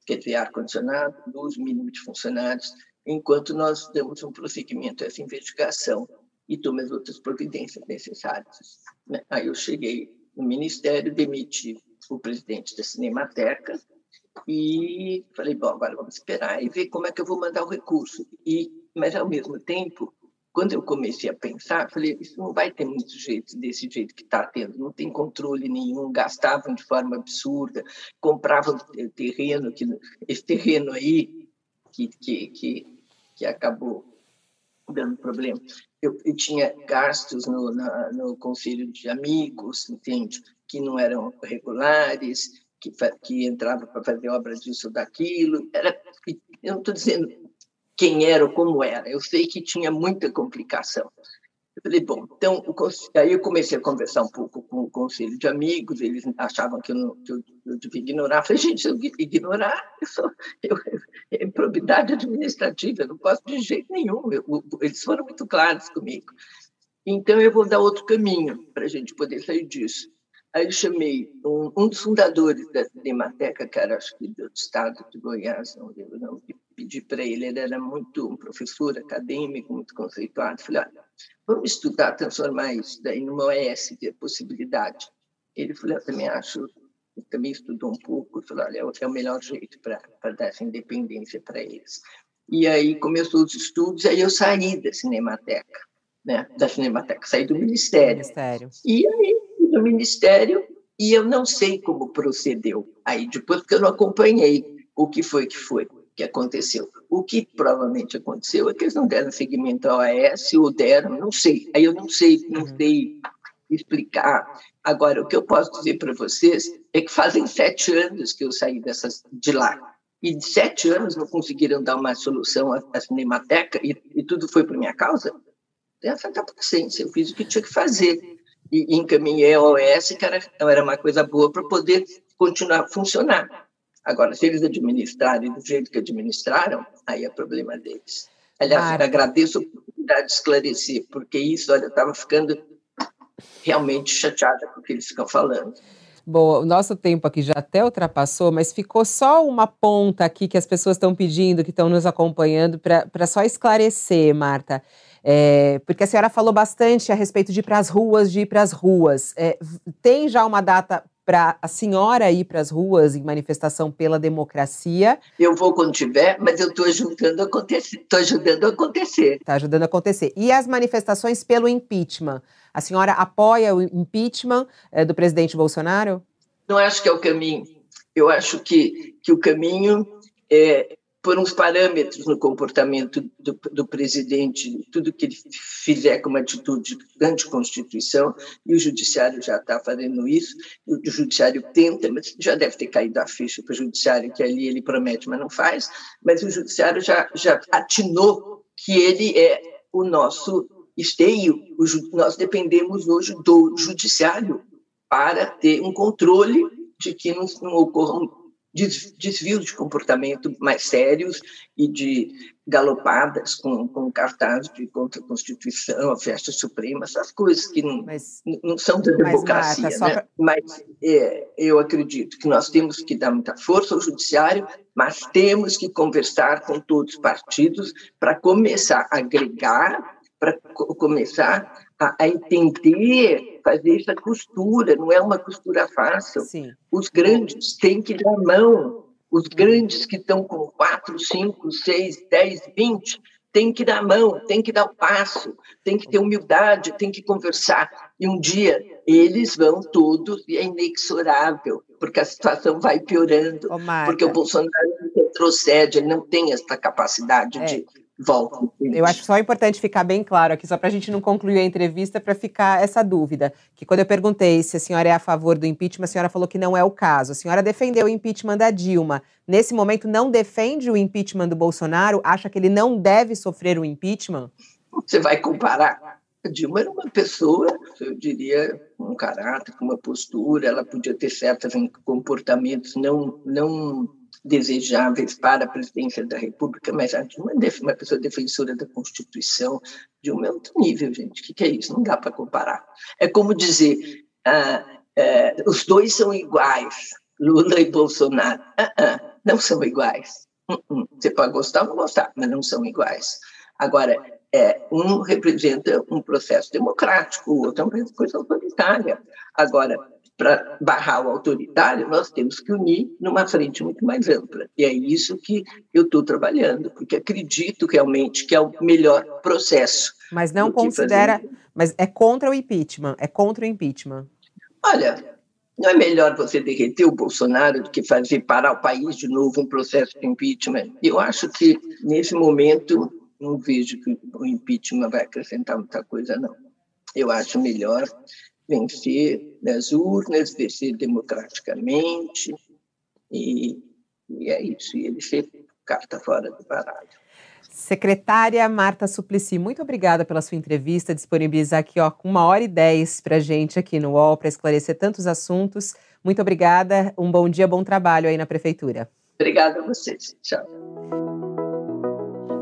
quer dizer, ar-condicionado, luz mínimo de funcionários, enquanto nós damos um prosseguimento a essa investigação e tome as outras providências necessárias. Né? Aí eu cheguei no Ministério, demiti o presidente da Cinemateca e falei, bom, agora vamos esperar e ver como é que eu vou mandar o recurso. E, mas, ao mesmo tempo, quando eu comecei a pensar, falei, isso não vai ter muito jeito desse jeito que está tendo, não tem controle nenhum, gastavam de forma absurda, compravam terreno, que, esse terreno aí que, que, que, que acabou dando problema. Eu, eu tinha gastos no, na, no conselho de amigos, entende, que não eram regulares, que, que entrava para fazer obras disso daquilo. Era, eu não estou dizendo quem era ou como era. Eu sei que tinha muita complicação. Eu falei, bom, então, aí eu comecei a conversar um pouco com o conselho de amigos, eles achavam que eu, não, que eu, eu devia ignorar. Eu falei, gente, se eu ignorar, eu sou, eu, é improbidade administrativa, eu não posso de jeito nenhum. Eu, eles foram muito claros comigo. Então, eu vou dar outro caminho para a gente poder sair disso. Aí eu chamei um, um dos fundadores da Cinemateca, que era, acho que, do estado de Goiás, não lembro, não, pedi para ele, ele era muito um professor acadêmico, muito conceituado. Falei, olha, vamos estudar, transformar isso daí numa OS, ter possibilidade. Ele falou, eu também acho, ele também estudou um pouco, falou, olha, é o melhor jeito para dar essa independência para eles. E aí começou os estudos, aí eu saí da Cinemateca, né, da Cinemateca, saí do Ministério. Ministério. E aí no Ministério e eu não sei como procedeu aí depois, porque eu não acompanhei o que foi que foi que aconteceu. O que provavelmente aconteceu é que eles não deram seguimento ao AS ou deram, não sei. Aí eu não sei, não uhum. sei explicar. Agora, o que eu posso dizer para vocês é que fazem sete anos que eu saí dessas, de lá. E de sete anos não conseguiram dar uma solução à, à Cinemateca e, e tudo foi por minha causa? Essa da paciência, eu fiz o que tinha que fazer e encaminhei ao OS, que era, era uma coisa boa para poder continuar a funcionar. Agora, se eles administrarem do jeito que administraram, aí é problema deles. Aliás, eu agradeço a oportunidade de esclarecer, porque isso, olha, eu estava ficando realmente chateada com o que eles ficam falando. Bom, o nosso tempo aqui já até ultrapassou, mas ficou só uma ponta aqui que as pessoas estão pedindo, que estão nos acompanhando, para só esclarecer, Marta. É, porque a senhora falou bastante a respeito de ir para as ruas, de ir para as ruas. É, tem já uma data para a senhora ir para as ruas em manifestação pela democracia? Eu vou quando tiver, mas eu estou ajudando a acontecer. Estou ajudando a acontecer. Está ajudando a acontecer. E as manifestações pelo impeachment? A senhora apoia o impeachment é, do presidente Bolsonaro? Não acho que é o caminho. Eu acho que, que o caminho é por uns parâmetros no comportamento do, do, presidente, tudo que ele fizer como atitude anti-constituição, e o judiciário já está fazendo isso, o judiciário tenta, mas já deve ter caído a ficha para o judiciário, que ali ele promete, mas não faz, mas o judiciário já, já atinou que ele é o nosso esteio, o, nós dependemos hoje do judiciário para ter um controle de que não, não ocorram desvios de comportamento mais sérios e de galopadas com, com cartazes de contra a Constituição, a festa suprema, essas coisas que não, mas, não são da democracia. Mas, Marta, né? pra... mas é, eu acredito que nós temos que dar muita força ao judiciário, mas temos que conversar com todos os partidos para começar a agregar, para começar a, a, entender, fazer essa costura, não é uma costura fácil. Sim. Os grandes têm que dar mão, os grandes que estão com 4, 5, 6, 10, 20, têm que dar mão, têm que dar o passo, têm que ter humildade, têm que conversar. E um dia eles vão todos, e é inexorável, porque a situação vai piorando, porque o Bolsonaro retrocede, ele não tem essa capacidade é. de Eu acho só importante ficar bem claro aqui, só para a gente não concluir a entrevista, para ficar essa dúvida. Que quando eu perguntei se a senhora é a favor do impeachment, a senhora falou que não é o caso. A senhora defendeu o impeachment da Dilma. Nesse momento, não defende o impeachment do Bolsonaro? Acha que ele não deve sofrer o impeachment? Você vai comparar. A Dilma era uma pessoa, eu diria, com um caráter, com uma postura, ela podia ter certos comportamentos não, não desejáveis para a presidência da República, mas a Dilma é uma pessoa defensora da Constituição de um outro nível, gente. O que, que é isso? Não dá para comparar. É como dizer, ah, é, os dois são iguais, Lula e Bolsonaro. Ah, ah, não são iguais. Uh -uh. Você pode gostar ou não gostar, mas não são iguais. Agora, é, um representa um processo democrático, o outro é uma coisa autoritária. Agora, para barrar o autoritário, nós temos que unir numa frente muito mais ampla. E é isso que eu estou trabalhando, porque acredito realmente que é o melhor processo. Mas não considera. Mas é contra o impeachment. É contra o impeachment. Olha, não é melhor você derreter o Bolsonaro do que fazer parar o país de novo um processo de impeachment? Eu acho que, nesse momento, não vejo que o impeachment vai acrescentar muita coisa, não. Eu acho melhor vencer nas urnas, vencer democraticamente, e, e é isso, e ele ser carta fora do baralho. Secretária Marta Suplicy, muito obrigada pela sua entrevista, disponibilizar aqui ó, uma hora e dez para gente aqui no UOL para esclarecer tantos assuntos. Muito obrigada, um bom dia, bom trabalho aí na Prefeitura. Obrigada a vocês. Tchau.